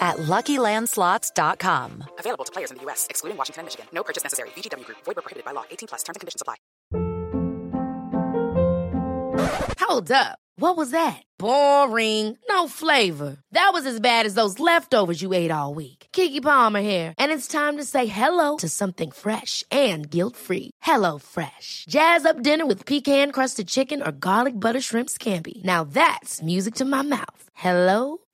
at LuckyLandSlots.com. Available to players in the U.S., excluding Washington and Michigan. No purchase necessary. VGW Group. Void where prohibited by law. 18 plus. Terms and conditions apply. Hold up. What was that? Boring. No flavor. That was as bad as those leftovers you ate all week. Kiki Palmer here, and it's time to say hello to something fresh and guilt-free. Hello Fresh. Jazz up dinner with pecan-crusted chicken or garlic butter shrimp scampi. Now that's music to my mouth. Hello